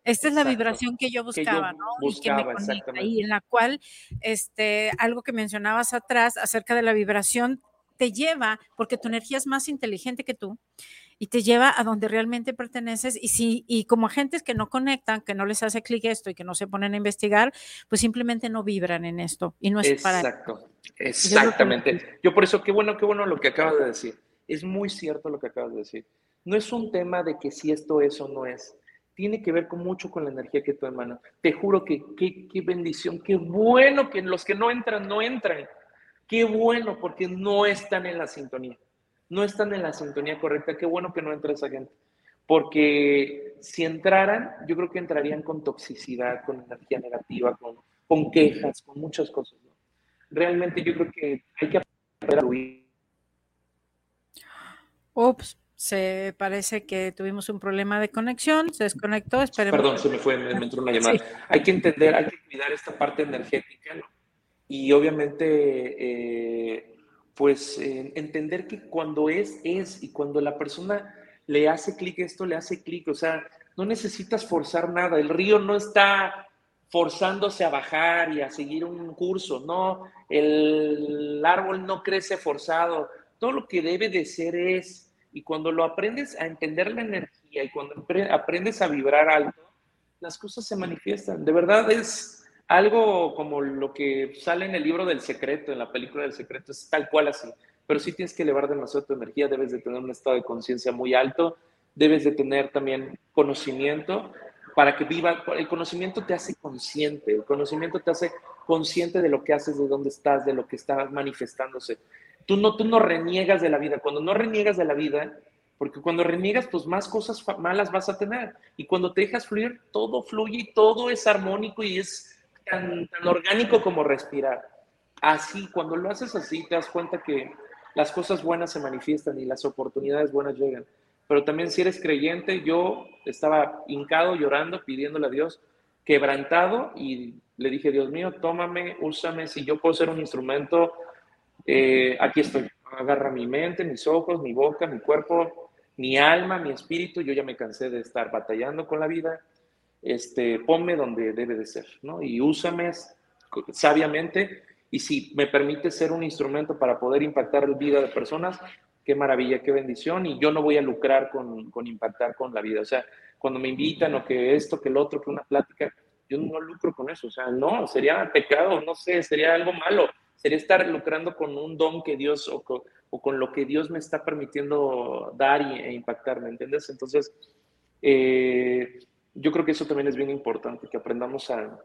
Esta es la vibración que yo buscaba, ¿no? y que me conecta, y en la cual, este, algo que mencionabas atrás acerca de la vibración te lleva, porque tu energía es más inteligente que tú, y te lleva a donde realmente perteneces. Y si, y como agentes que no conectan, que no les hace clic esto y que no se ponen a investigar, pues simplemente no vibran en esto. Y no es Exacto, exactamente. Yo por eso, qué bueno, qué bueno lo que acabas de decir. Es muy cierto lo que acabas de decir. No es un tema de que si esto es o no es. Tiene que ver con mucho con la energía que tú emanas. Te juro que qué bendición, qué bueno que los que no entran, no entran Qué bueno, porque no están en la sintonía. No están en la sintonía correcta. Qué bueno que no entra esa gente. Porque si entraran, yo creo que entrarían con toxicidad, con energía negativa, con, con quejas, con muchas cosas. Realmente yo creo que hay que aprender a huir. Ups, se parece que tuvimos un problema de conexión, se desconectó, esperemos. Perdón, se me fue, me, entró una [laughs] llamada. Hay que entender, hay que cuidar esta parte energética, ¿no? Y obviamente eh, pues entender que cuando es, es y cuando la persona le hace clic esto, le hace clic, o sea, no necesitas forzar nada, el río no está forzándose a bajar y a seguir un curso, no, el árbol no crece forzado, todo lo que debe de ser es, y cuando lo aprendes a entender la energía y cuando aprendes a vibrar alto, las cosas se manifiestan, de verdad es algo como lo que sale en el libro del secreto, en la película del secreto, es tal cual así. Pero sí tienes que elevar demasiado tu energía, debes de tener un estado de conciencia muy alto, debes de tener también conocimiento para que viva. El conocimiento te hace consciente, el conocimiento te hace consciente de lo que haces, de dónde estás, de lo que está manifestándose. Tú no, tú no reniegas de la vida. Cuando no reniegas de la vida, porque cuando reniegas, pues más cosas malas vas a tener. Y cuando te dejas fluir, todo fluye y todo es armónico y es tan, orgánico como respirar. Así, cuando lo haces así, te das cuenta que las cosas buenas se manifiestan y las oportunidades buenas llegan. Pero también si eres creyente, yo estaba hincado, llorando, pidiéndole a Dios, quebrantado, y le dije, Dios mío, tómame, úsame, si yo puedo ser un instrumento, eh, aquí estoy. Agarra mi mente, mis ojos, mi boca, mi cuerpo, mi alma, mi espíritu. Yo ya me cansé de estar batallando con la vida este, ponme donde debe de ser, ¿no? Y úsame sabiamente y si me permite ser un instrumento para poder impactar la vida de personas, qué maravilla, qué bendición, y yo no voy a lucrar con, con impactar con la vida. O sea, cuando me invitan o que esto, que el otro, que una plática, yo no lucro con eso. O sea, no, sería pecado, no sé, sería algo malo. Sería estar lucrando con un don que Dios o con, o con lo que Dios me está permitiendo dar y, e impactar, ¿me entiendes? Entonces, Eh, yo creo que eso también es bien importante, que aprendamos a,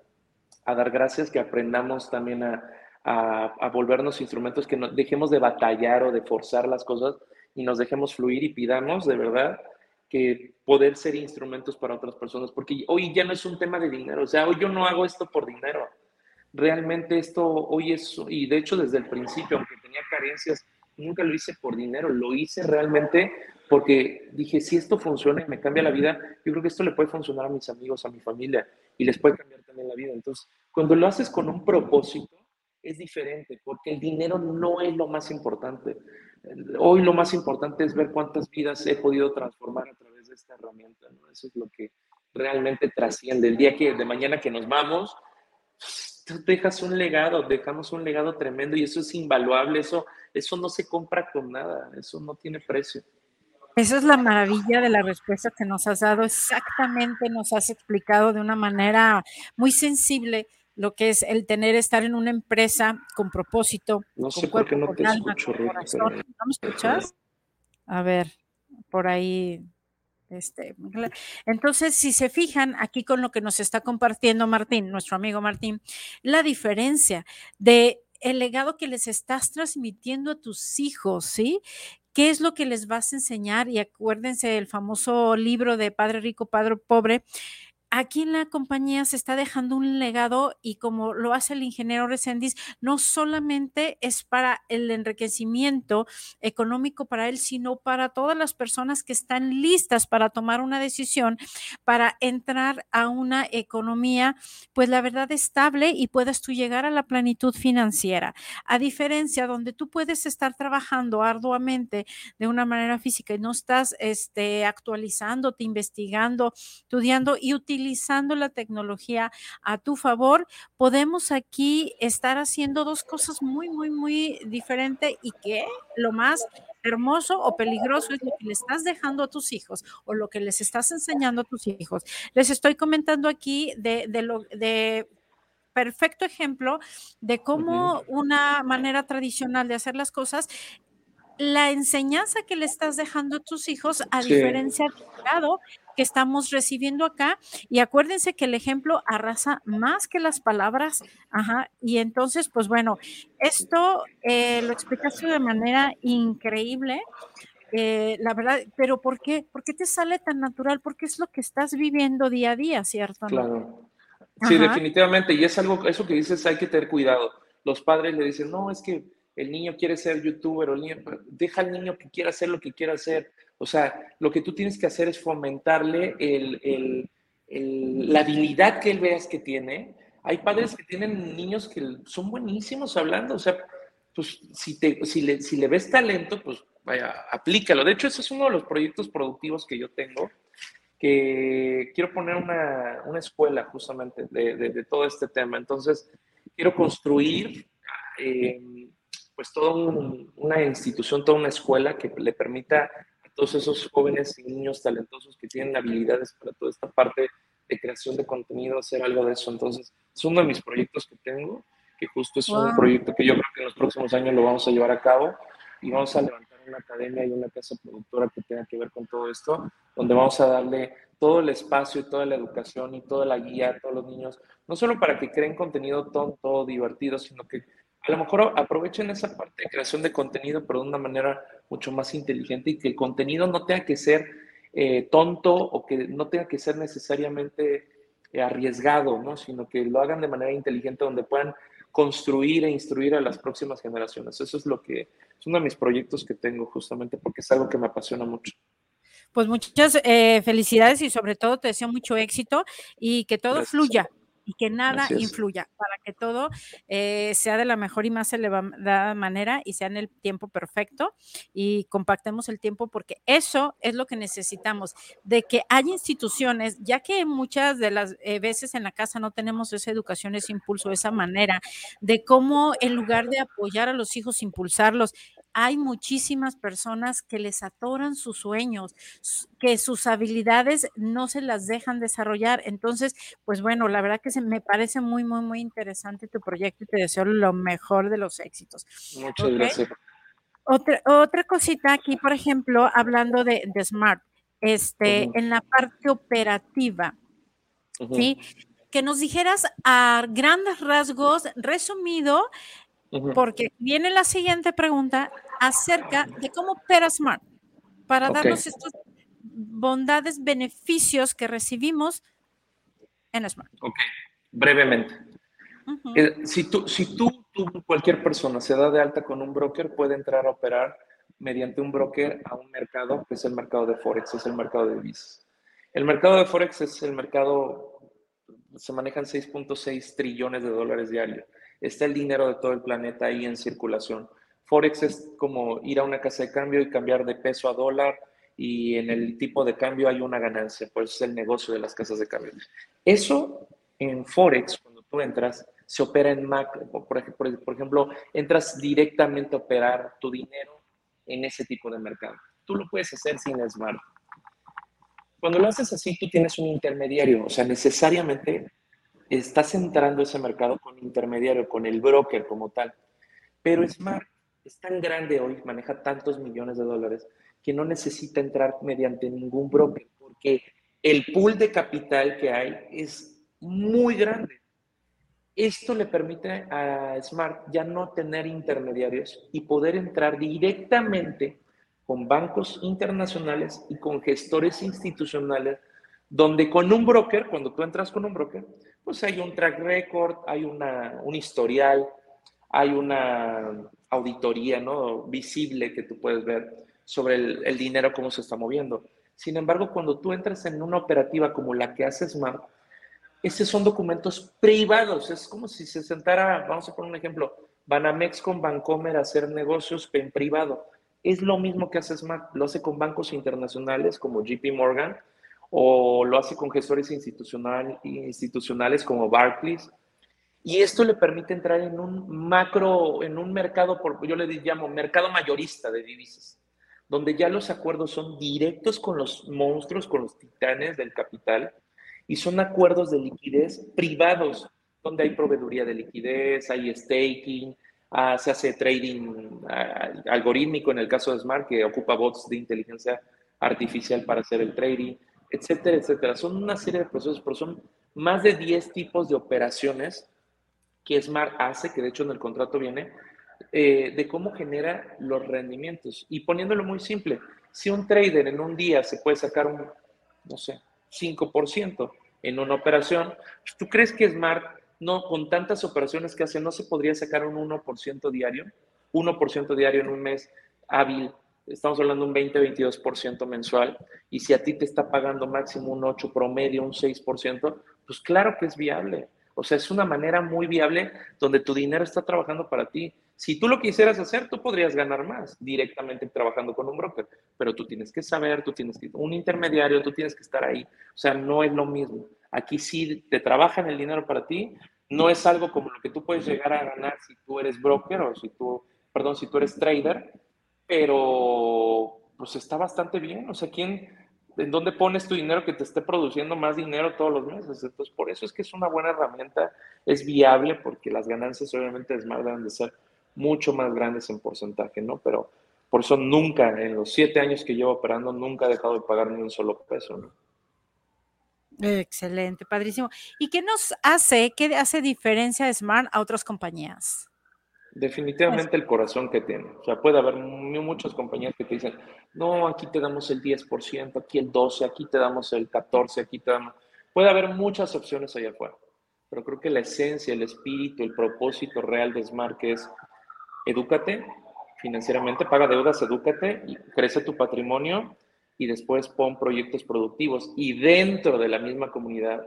a dar gracias, que aprendamos también a, a, volvernos instrumentos, que no, dejemos de batallar o de forzar las cosas y nos dejemos fluir y pidamos de verdad que poder ser instrumentos para otras personas, porque hoy ya no es un tema de dinero, o sea, hoy yo no hago esto por dinero, realmente esto hoy es, y de hecho desde el principio, aunque tenía carencias, nunca lo hice por dinero, lo hice realmente porque dije, si esto funciona y me cambia la vida, yo creo que esto le puede funcionar a mis amigos, a mi familia, y les puede cambiar también la vida. Entonces, cuando lo haces con un propósito, es diferente, porque el dinero no es lo más importante. Hoy lo más importante es ver cuántas vidas he podido transformar a través de esta herramienta. ¿no? Eso es lo que realmente trasciende. El día que de mañana que nos vamos, tú dejas un legado, dejamos un legado tremendo y eso es invaluable, eso, eso no se compra con nada, eso no tiene precio. Esa es la maravilla de la respuesta que nos has dado. Exactamente nos has explicado de una manera muy sensible lo que es el tener, estar en una empresa con propósito. No sé por qué no te escucho, ¿No me escuchas? A ver, por ahí. Este, entonces, si se fijan aquí con lo que nos está compartiendo Martín, nuestro amigo Martín, la diferencia de el legado que les estás transmitiendo a tus hijos, ¿sí? ¿Qué es lo que les vas a enseñar? Y acuérdense del famoso libro de Padre Rico, Padre Pobre, aquí en la compañía se está dejando un legado y como lo hace el ingeniero Resendiz, no solamente es para el enriquecimiento económico para él, sino para todas las personas que están listas para tomar una decisión, para entrar a una economía, pues la verdad estable y puedas tú llegar a la plenitud financiera. A diferencia donde tú puedes estar trabajando arduamente de una manera física y no estás este, actualizándote, investigando, estudiando y utilizando utilizando la tecnología a tu favor, podemos aquí estar haciendo dos cosas muy, muy, muy diferentes y que lo más hermoso o peligroso es lo que le estás dejando a tus hijos o lo que les estás enseñando a tus hijos. Les estoy comentando aquí de, de lo de perfecto ejemplo de cómo una manera tradicional de hacer las cosas la enseñanza que le estás dejando a tus hijos, a diferencia del grado que estamos recibiendo acá. Y acuérdense que el ejemplo arrasa más que las palabras. Ajá. Y entonces, pues bueno, esto eh, lo explicaste de manera increíble. Eh, la verdad, pero ¿por qué? ¿Por qué te sale tan natural? Porque es lo que estás viviendo día a día, ¿cierto? Claro. Sí, definitivamente. Y es algo, eso que dices, hay que tener cuidado. Los padres le dicen, no, es que el niño quiere ser youtuber, o el niño, deja al niño que quiera hacer lo que quiera hacer. O sea, lo que tú tienes que hacer es fomentarle la habilidad que él veas que tiene. Hay padres que tienen niños que son buenísimos hablando, o sea, pues si, te, si, le, si le ves talento, pues vaya, aplícalo. De hecho, ese es uno de los proyectos productivos que yo tengo, que quiero poner una, una escuela justamente de, de, todo este tema. Entonces, quiero construir eh, pues toda una institución, toda una escuela que le permita todos esos jóvenes y niños talentosos que tienen habilidades para toda esta parte de creación de contenido, hacer algo de eso. Entonces, es uno de mis proyectos que tengo, que justo es un proyecto que yo creo que en los próximos años lo vamos a llevar a cabo y vamos a levantar una academia y una casa productora que tenga que ver con todo esto, donde vamos a darle todo el espacio y toda la educación y toda la guía a todos los niños, no solo para que creen contenido tonto, divertido, sino que a lo mejor aprovechen esa parte de creación de contenido, pero de una manera mucho más inteligente y que el contenido no tenga que ser eh, tonto o que no tenga que ser necesariamente eh, arriesgado, ¿no? sino que lo hagan de manera inteligente donde puedan construir e instruir a las próximas generaciones. Eso es lo que es uno de mis proyectos que tengo justamente porque es algo que me apasiona mucho. Pues muchas eh, felicidades y sobre todo te deseo mucho éxito y que todo fluya y que nada influya para que todo eh, sea de la mejor y más elevada manera y sea en el tiempo perfecto y compactemos el tiempo porque eso es lo que necesitamos, de que haya instituciones, ya que muchas de las eh, veces en la casa no tenemos esa educación, ese impulso, esa manera de cómo en lugar de apoyar a los hijos, impulsarlos, hay muchísimas personas que les atoran sus sueños, que sus habilidades no se las dejan desarrollar. Entonces, pues bueno, la verdad que se me parece muy, muy, muy interesante tu proyecto y te deseo lo mejor de los éxitos. Muchas gracias. Otra, otra cosita aquí, por ejemplo, hablando de, Smart. este, en la parte operativa, ¿sí? Que nos dijeras a grandes rasgos, resumido, porque viene la siguiente pregunta acerca de cómo opera Smart, para darnos estos bondades, beneficios que recibimos en Smart. Ok, brevemente. Eh, si, tú, si tú, cualquier persona se da de alta con un broker, puede entrar a operar mediante un broker a un mercado, que es el mercado de Forex, es el mercado de divisas. El mercado de Forex es el mercado, se manejan 6.6 trillones de dólares diarios. Está el dinero de todo el planeta ahí en circulación. Forex es como ir a una casa de cambio y cambiar de peso a dólar y en el tipo de cambio hay una ganancia, pues es el negocio de las casas de cambio. Eso en Forex, cuando tú entras, se opera en Mac, por, ejemplo, entras directamente a operar tu dinero en ese tipo de mercado. Tú lo puedes hacer sin Smart. Cuando lo haces así, tú tienes un intermediario, o sea, necesariamente estás entrando a ese mercado con intermediario, con el broker como tal. Pero Smart es tan grande hoy, maneja tantos millones de dólares, que no necesita entrar mediante ningún broker, porque el pool de capital que hay es muy grande. Esto le permite a Smart ya no tener intermediarios y poder entrar directamente con bancos internacionales y con gestores institucionales, donde con un broker, cuando tú entras con un broker, pues hay un track record, hay una, un historial, hay una auditoría ¿no? visible que tú puedes ver sobre el, el dinero, cómo se está moviendo. Sin embargo, cuando tú entras en una operativa como la que hace Smart, estos son documentos privados. Es como si se sentara, vamos a poner un ejemplo, Banamex con Bancomer a hacer negocios en privado. Es lo mismo que hace Smart. Lo hace con bancos internacionales como JP Morgan o lo hace con gestores institucional, institucionales como Barclays. Y esto le permite entrar en un macro, en un mercado, por, yo le llamo mercado mayorista de divisas, donde ya los acuerdos son directos con los monstruos, con los titanes del capital, y son acuerdos de liquidez privados, donde hay proveeduría de liquidez, hay staking, ah, se hace trading ah, algorítmico en el caso de Smart, que ocupa bots de inteligencia artificial para hacer el trading, etcétera, etcétera. Son una serie de procesos, pero son más de 10 tipos de operaciones que Smart hace, que de hecho en el contrato viene, eh, de cómo genera los rendimientos. Y poniéndolo muy simple, si un trader en un día se puede sacar un, no sé, 5% en una operación, ¿tú crees que Smart, no, con tantas operaciones que hace, no se podría sacar un 1% diario? 1% diario en un mes hábil, estamos hablando de un 20-22% mensual, y si a ti te está pagando máximo un 8 promedio, un 6%, pues claro que es viable. O sea, es una manera muy viable donde tu dinero está trabajando para ti. Si tú lo quisieras hacer, tú podrías ganar más directamente trabajando con un broker, pero tú tienes que saber, tú tienes que, un intermediario, tú tienes que estar ahí. O sea, no es lo mismo. Aquí sí te trabajan el dinero para ti, no es algo como lo que tú puedes llegar a ganar si tú eres broker o si tú, perdón, si tú eres trader, pero pues está bastante bien. O sea, ¿quién, en dónde pones tu dinero que te esté produciendo más dinero todos los meses? Entonces, por eso es que es una buena herramienta, es viable porque las ganancias obviamente de Smart deben de ser mucho más grandes en porcentaje, ¿no? Pero por eso nunca, en los siete años que llevo operando, nunca he dejado de pagar ni un solo peso, ¿no? Excelente, padrísimo. ¿Y qué nos hace, qué hace diferencia de Smart a otras compañías? Definitivamente el corazón que tiene. O sea, puede haber muchas compañías que te dicen, no, aquí te damos el 10%, aquí el 12%, aquí te damos el 14%, aquí te damos... Puede haber muchas opciones allá afuera, pero creo que la esencia, el espíritu, el propósito real de Smart es edúcate financieramente, paga deudas, edúcate, y crece tu patrimonio y después pon proyectos productivos. Y dentro de la misma comunidad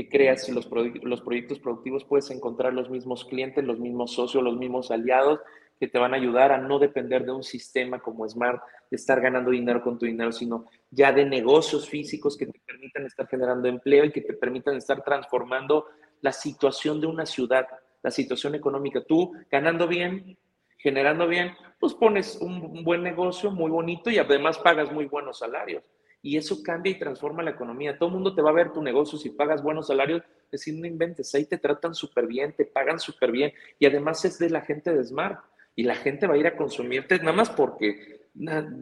que creas los, los proyectos productivos puedes encontrar los mismos clientes, los mismos socios, los mismos aliados que te van a ayudar a no depender de un sistema como Smart, de estar ganando dinero con tu dinero, sino ya de negocios físicos que te permitan estar generando empleo y que te permitan estar transformando la situación de una ciudad, la situación económica. Tú ganando bien, generando bien, pues pones un buen negocio muy bonito y además pagas muy buenos salarios. Y eso cambia y transforma la economía. Todo el mundo te va a ver tu negocio si pagas buenos salarios. Decir, no inventes, ahí te tratan súper bien, te pagan súper bien. Y además es de la gente de Smart. Y la gente va a ir a consumirte nada más porque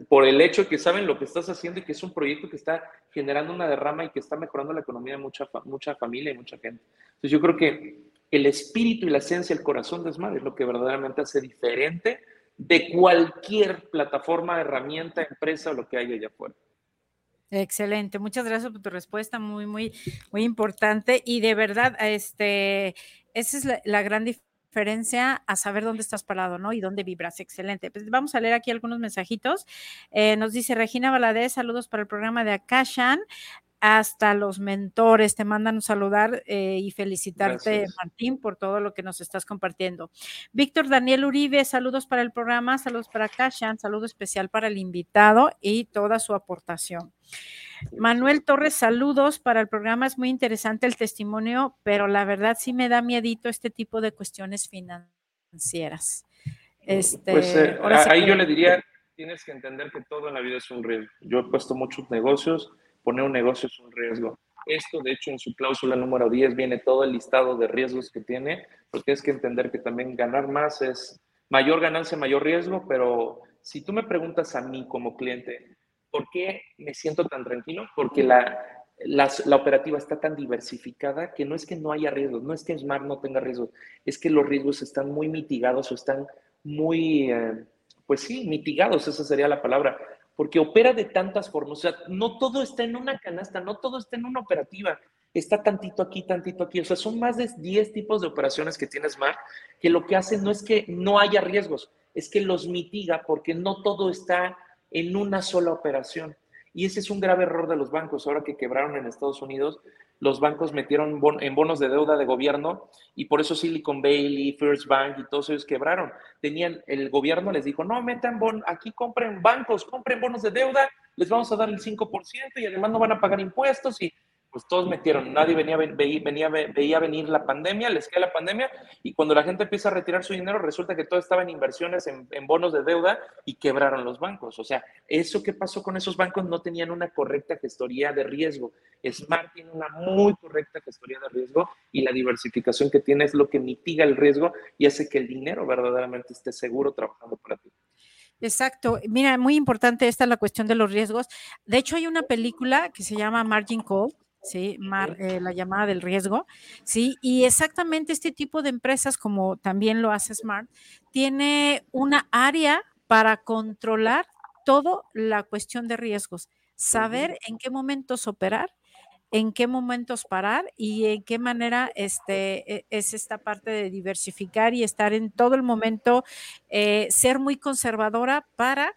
por el hecho de que saben lo que estás haciendo y que es un proyecto que está generando una derrama y que está mejorando la economía de mucha, mucha familia y mucha gente. Entonces yo creo que el espíritu y la esencia, el corazón de Smart es lo que verdaderamente hace diferente de cualquier plataforma, herramienta, empresa o lo que haya allá afuera. Excelente, muchas gracias por tu respuesta, muy, muy, muy importante. Y de verdad, este, esa es la, gran diferencia diferencia a saber dónde estás parado, ¿no? Y dónde vibras. Excelente. Pues vamos a leer aquí algunos mensajitos. Eh, nos dice Regina Valadez, saludos para el programa de Akashan. Hasta los mentores te mandan un saludar eh, y felicitarte, Martín, por todo lo que nos estás compartiendo. Víctor Daniel Uribe, saludos para el programa, saludos para Akashan, saludo especial para el invitado y toda su aportación. Manuel Torres, saludos para el programa. Es muy interesante el testimonio, pero la verdad sí me da miedito este tipo de cuestiones financieras. Este, pues eh, ahí yo le diría, tienes que entender que todo en la vida es un riesgo. Yo he puesto muchos negocios, poner un negocio es un riesgo. Esto, de hecho, en su cláusula número 10 viene todo el listado de riesgos que tiene, porque tienes que entender que también ganar más es mayor ganancia, mayor riesgo, pero si tú me preguntas a mí como cliente, ¿Por qué me siento tan tranquilo? Porque la, la, operativa está tan diversificada que no es que no haya riesgos, no es que Smart no tenga riesgos, es que los riesgos están muy mitigados o están muy, eh, pues sí, mitigados, esa sería la palabra, porque opera de tantas formas, o sea, no todo está en una canasta, no todo está en una operativa, está tantito aquí, tantito aquí, o sea, son más de 10 tipos de operaciones que tiene Smart, que lo que hacen no es que no haya riesgos, es que los mitiga porque no todo está en una sola operación. Y ese es un grave error de los bancos. Ahora que quebraron en Estados Unidos, los bancos metieron en bonos de deuda de gobierno y por eso Silicon Valley, First Bank y todos ellos quebraron. Tenían, el gobierno les dijo, no, metan bon, aquí compren bancos, compren bonos de deuda, les vamos a dar el 5% y además no van a pagar impuestos y pues todos metieron, nadie venía, venía, veía venir la pandemia, les cae la pandemia y cuando la gente empieza a retirar su dinero resulta que todo estaba en inversiones en, bonos de deuda y quebraron los bancos. O sea, eso que pasó con esos bancos no tenían una correcta gestoría de riesgo. Smart tiene una muy correcta gestoría de riesgo y la diversificación que tiene es lo que mitiga el riesgo y hace que el dinero verdaderamente esté seguro trabajando para ti. Exacto. Mira, muy importante esta la cuestión de los riesgos. De hecho, hay una película que se llama Margin Call, ¿sí? Eh, la llamada del riesgo, ¿sí? Y exactamente este tipo de empresas, como también lo hace Smart, tiene una área para controlar toda la cuestión de riesgos, saber en qué momentos operar, en qué momentos parar y en qué manera este, e, es esta parte de diversificar y estar en todo el momento, eh, ser muy conservadora para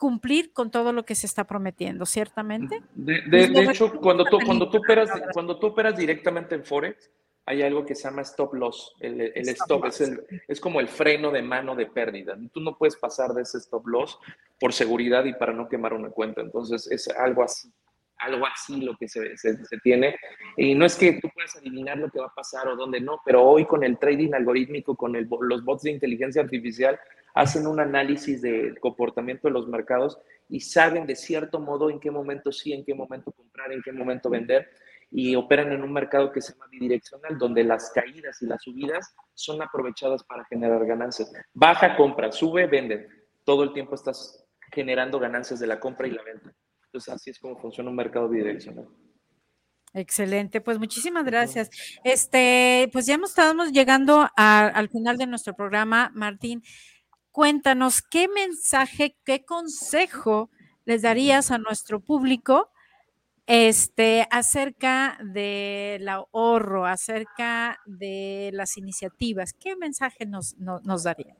cumplir con todo lo que se está prometiendo, ciertamente. De, hecho, cuando tú, cuando, tú operas, cuando tú operas directamente en Forex, hay algo que se llama stop loss. El, stop, es, el, es como el freno de mano de pérdida. Tú no puedes pasar de ese stop loss por seguridad y para no quemar una cuenta. Entonces, es algo así algo así lo que se, se, tiene. Y no es que tú puedas adivinar lo que va a pasar o dónde no, pero hoy con el trading algorítmico, con el, los bots de inteligencia artificial, hacen un análisis del comportamiento de los mercados y saben de cierto modo en qué momento sí, en qué momento comprar, en qué momento vender y operan en un mercado que se llama bidireccional, donde las caídas y las subidas son aprovechadas para generar ganancias. Baja, compra, sube, vende. Todo el tiempo estás generando ganancias de la compra y la venta. Entonces así es como funciona un mercado bidireccional. Excelente, pues muchísimas gracias. Este, pues ya estamos llegando al final de nuestro programa, Martín cuéntanos qué mensaje, qué consejo les darías a nuestro público este, acerca del ahorro, acerca de las iniciativas. ¿Qué mensaje nos, nos, daría?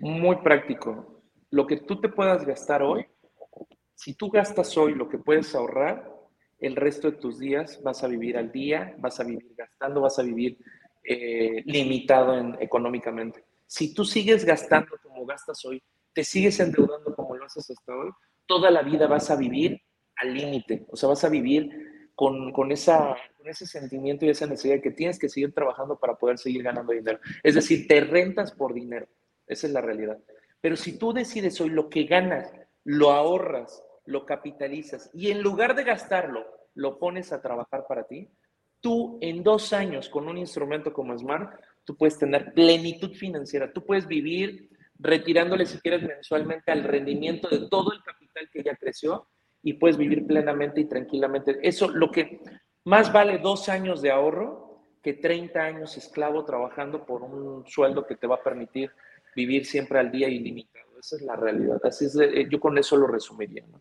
Muy práctico. Lo que tú te puedas gastar hoy, si tú gastas hoy lo que puedes ahorrar, el resto de tus días vas a vivir al día, vas a vivir gastando, vas a vivir eh, limitado en, económicamente. Si tú sigues gastando como gastas hoy, te sigues endeudando como lo haces hasta hoy, toda la vida vas a vivir al límite, o sea, vas a vivir con, con, esa, con ese sentimiento y esa necesidad que tienes que seguir trabajando para poder seguir ganando dinero. Es decir, te rentas por dinero, esa es la realidad. Pero si tú decides hoy lo que ganas, lo ahorras, lo capitalizas y en lugar de gastarlo, lo pones a trabajar para ti, tú en dos años con un instrumento como Smart tú puedes tener plenitud financiera, tú puedes vivir retirándole si quieres mensualmente al rendimiento de todo el capital que ya creció y puedes vivir plenamente y tranquilamente. Eso, lo que más vale dos años de ahorro que 30 años esclavo trabajando por un sueldo que te va a permitir vivir siempre al día ilimitado. Esa es la realidad. Así es, yo con eso lo resumiría. ¿no?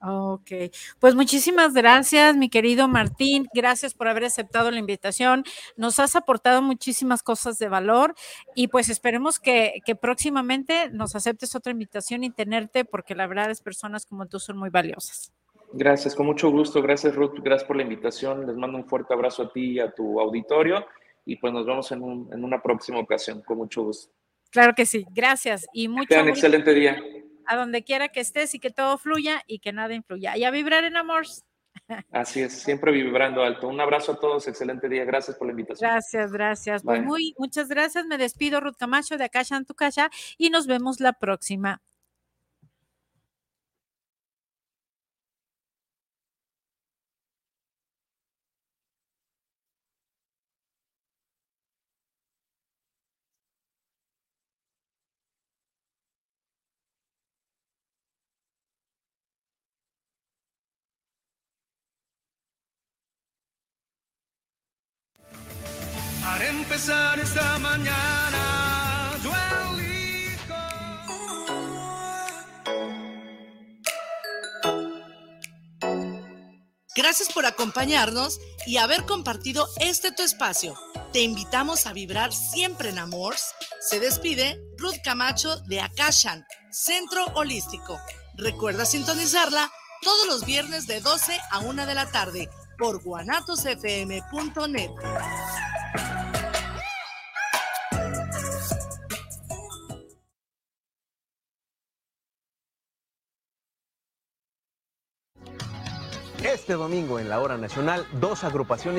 Ok, pues muchísimas gracias, mi querido Martín. Gracias por haber aceptado la invitación. Nos has aportado muchísimas cosas de valor y pues esperemos que, que próximamente nos aceptes otra invitación y tenerte porque la verdad es personas como tú son muy valiosas. Gracias, con mucho gusto. Gracias, Ruth. Gracias por la invitación. Les mando un fuerte abrazo a ti y a tu auditorio y pues nos vemos en, un, en una próxima ocasión. Con mucho gusto. Claro que sí. Gracias y mucho. Tengan excelente día a donde quiera que estés y que todo fluya y que nada influya. Y a vibrar en amor. Así es, siempre vibrando alto. Un abrazo a todos, excelente día. Gracias por la invitación. Gracias, gracias. Pues muy, muchas gracias. Me despido, Ruth Camacho de Acá en tu casa y nos vemos la próxima. Mañana, Gracias por acompañarnos y haber compartido este tu espacio. Te invitamos a vibrar siempre en amor. Se despide Ruth Camacho de Akashan, Centro Holístico. Recuerda sintonizarla todos los viernes de 12 a 1 de la tarde por guanatosfm.net. Este domingo en la hora nacional, dos agrupaciones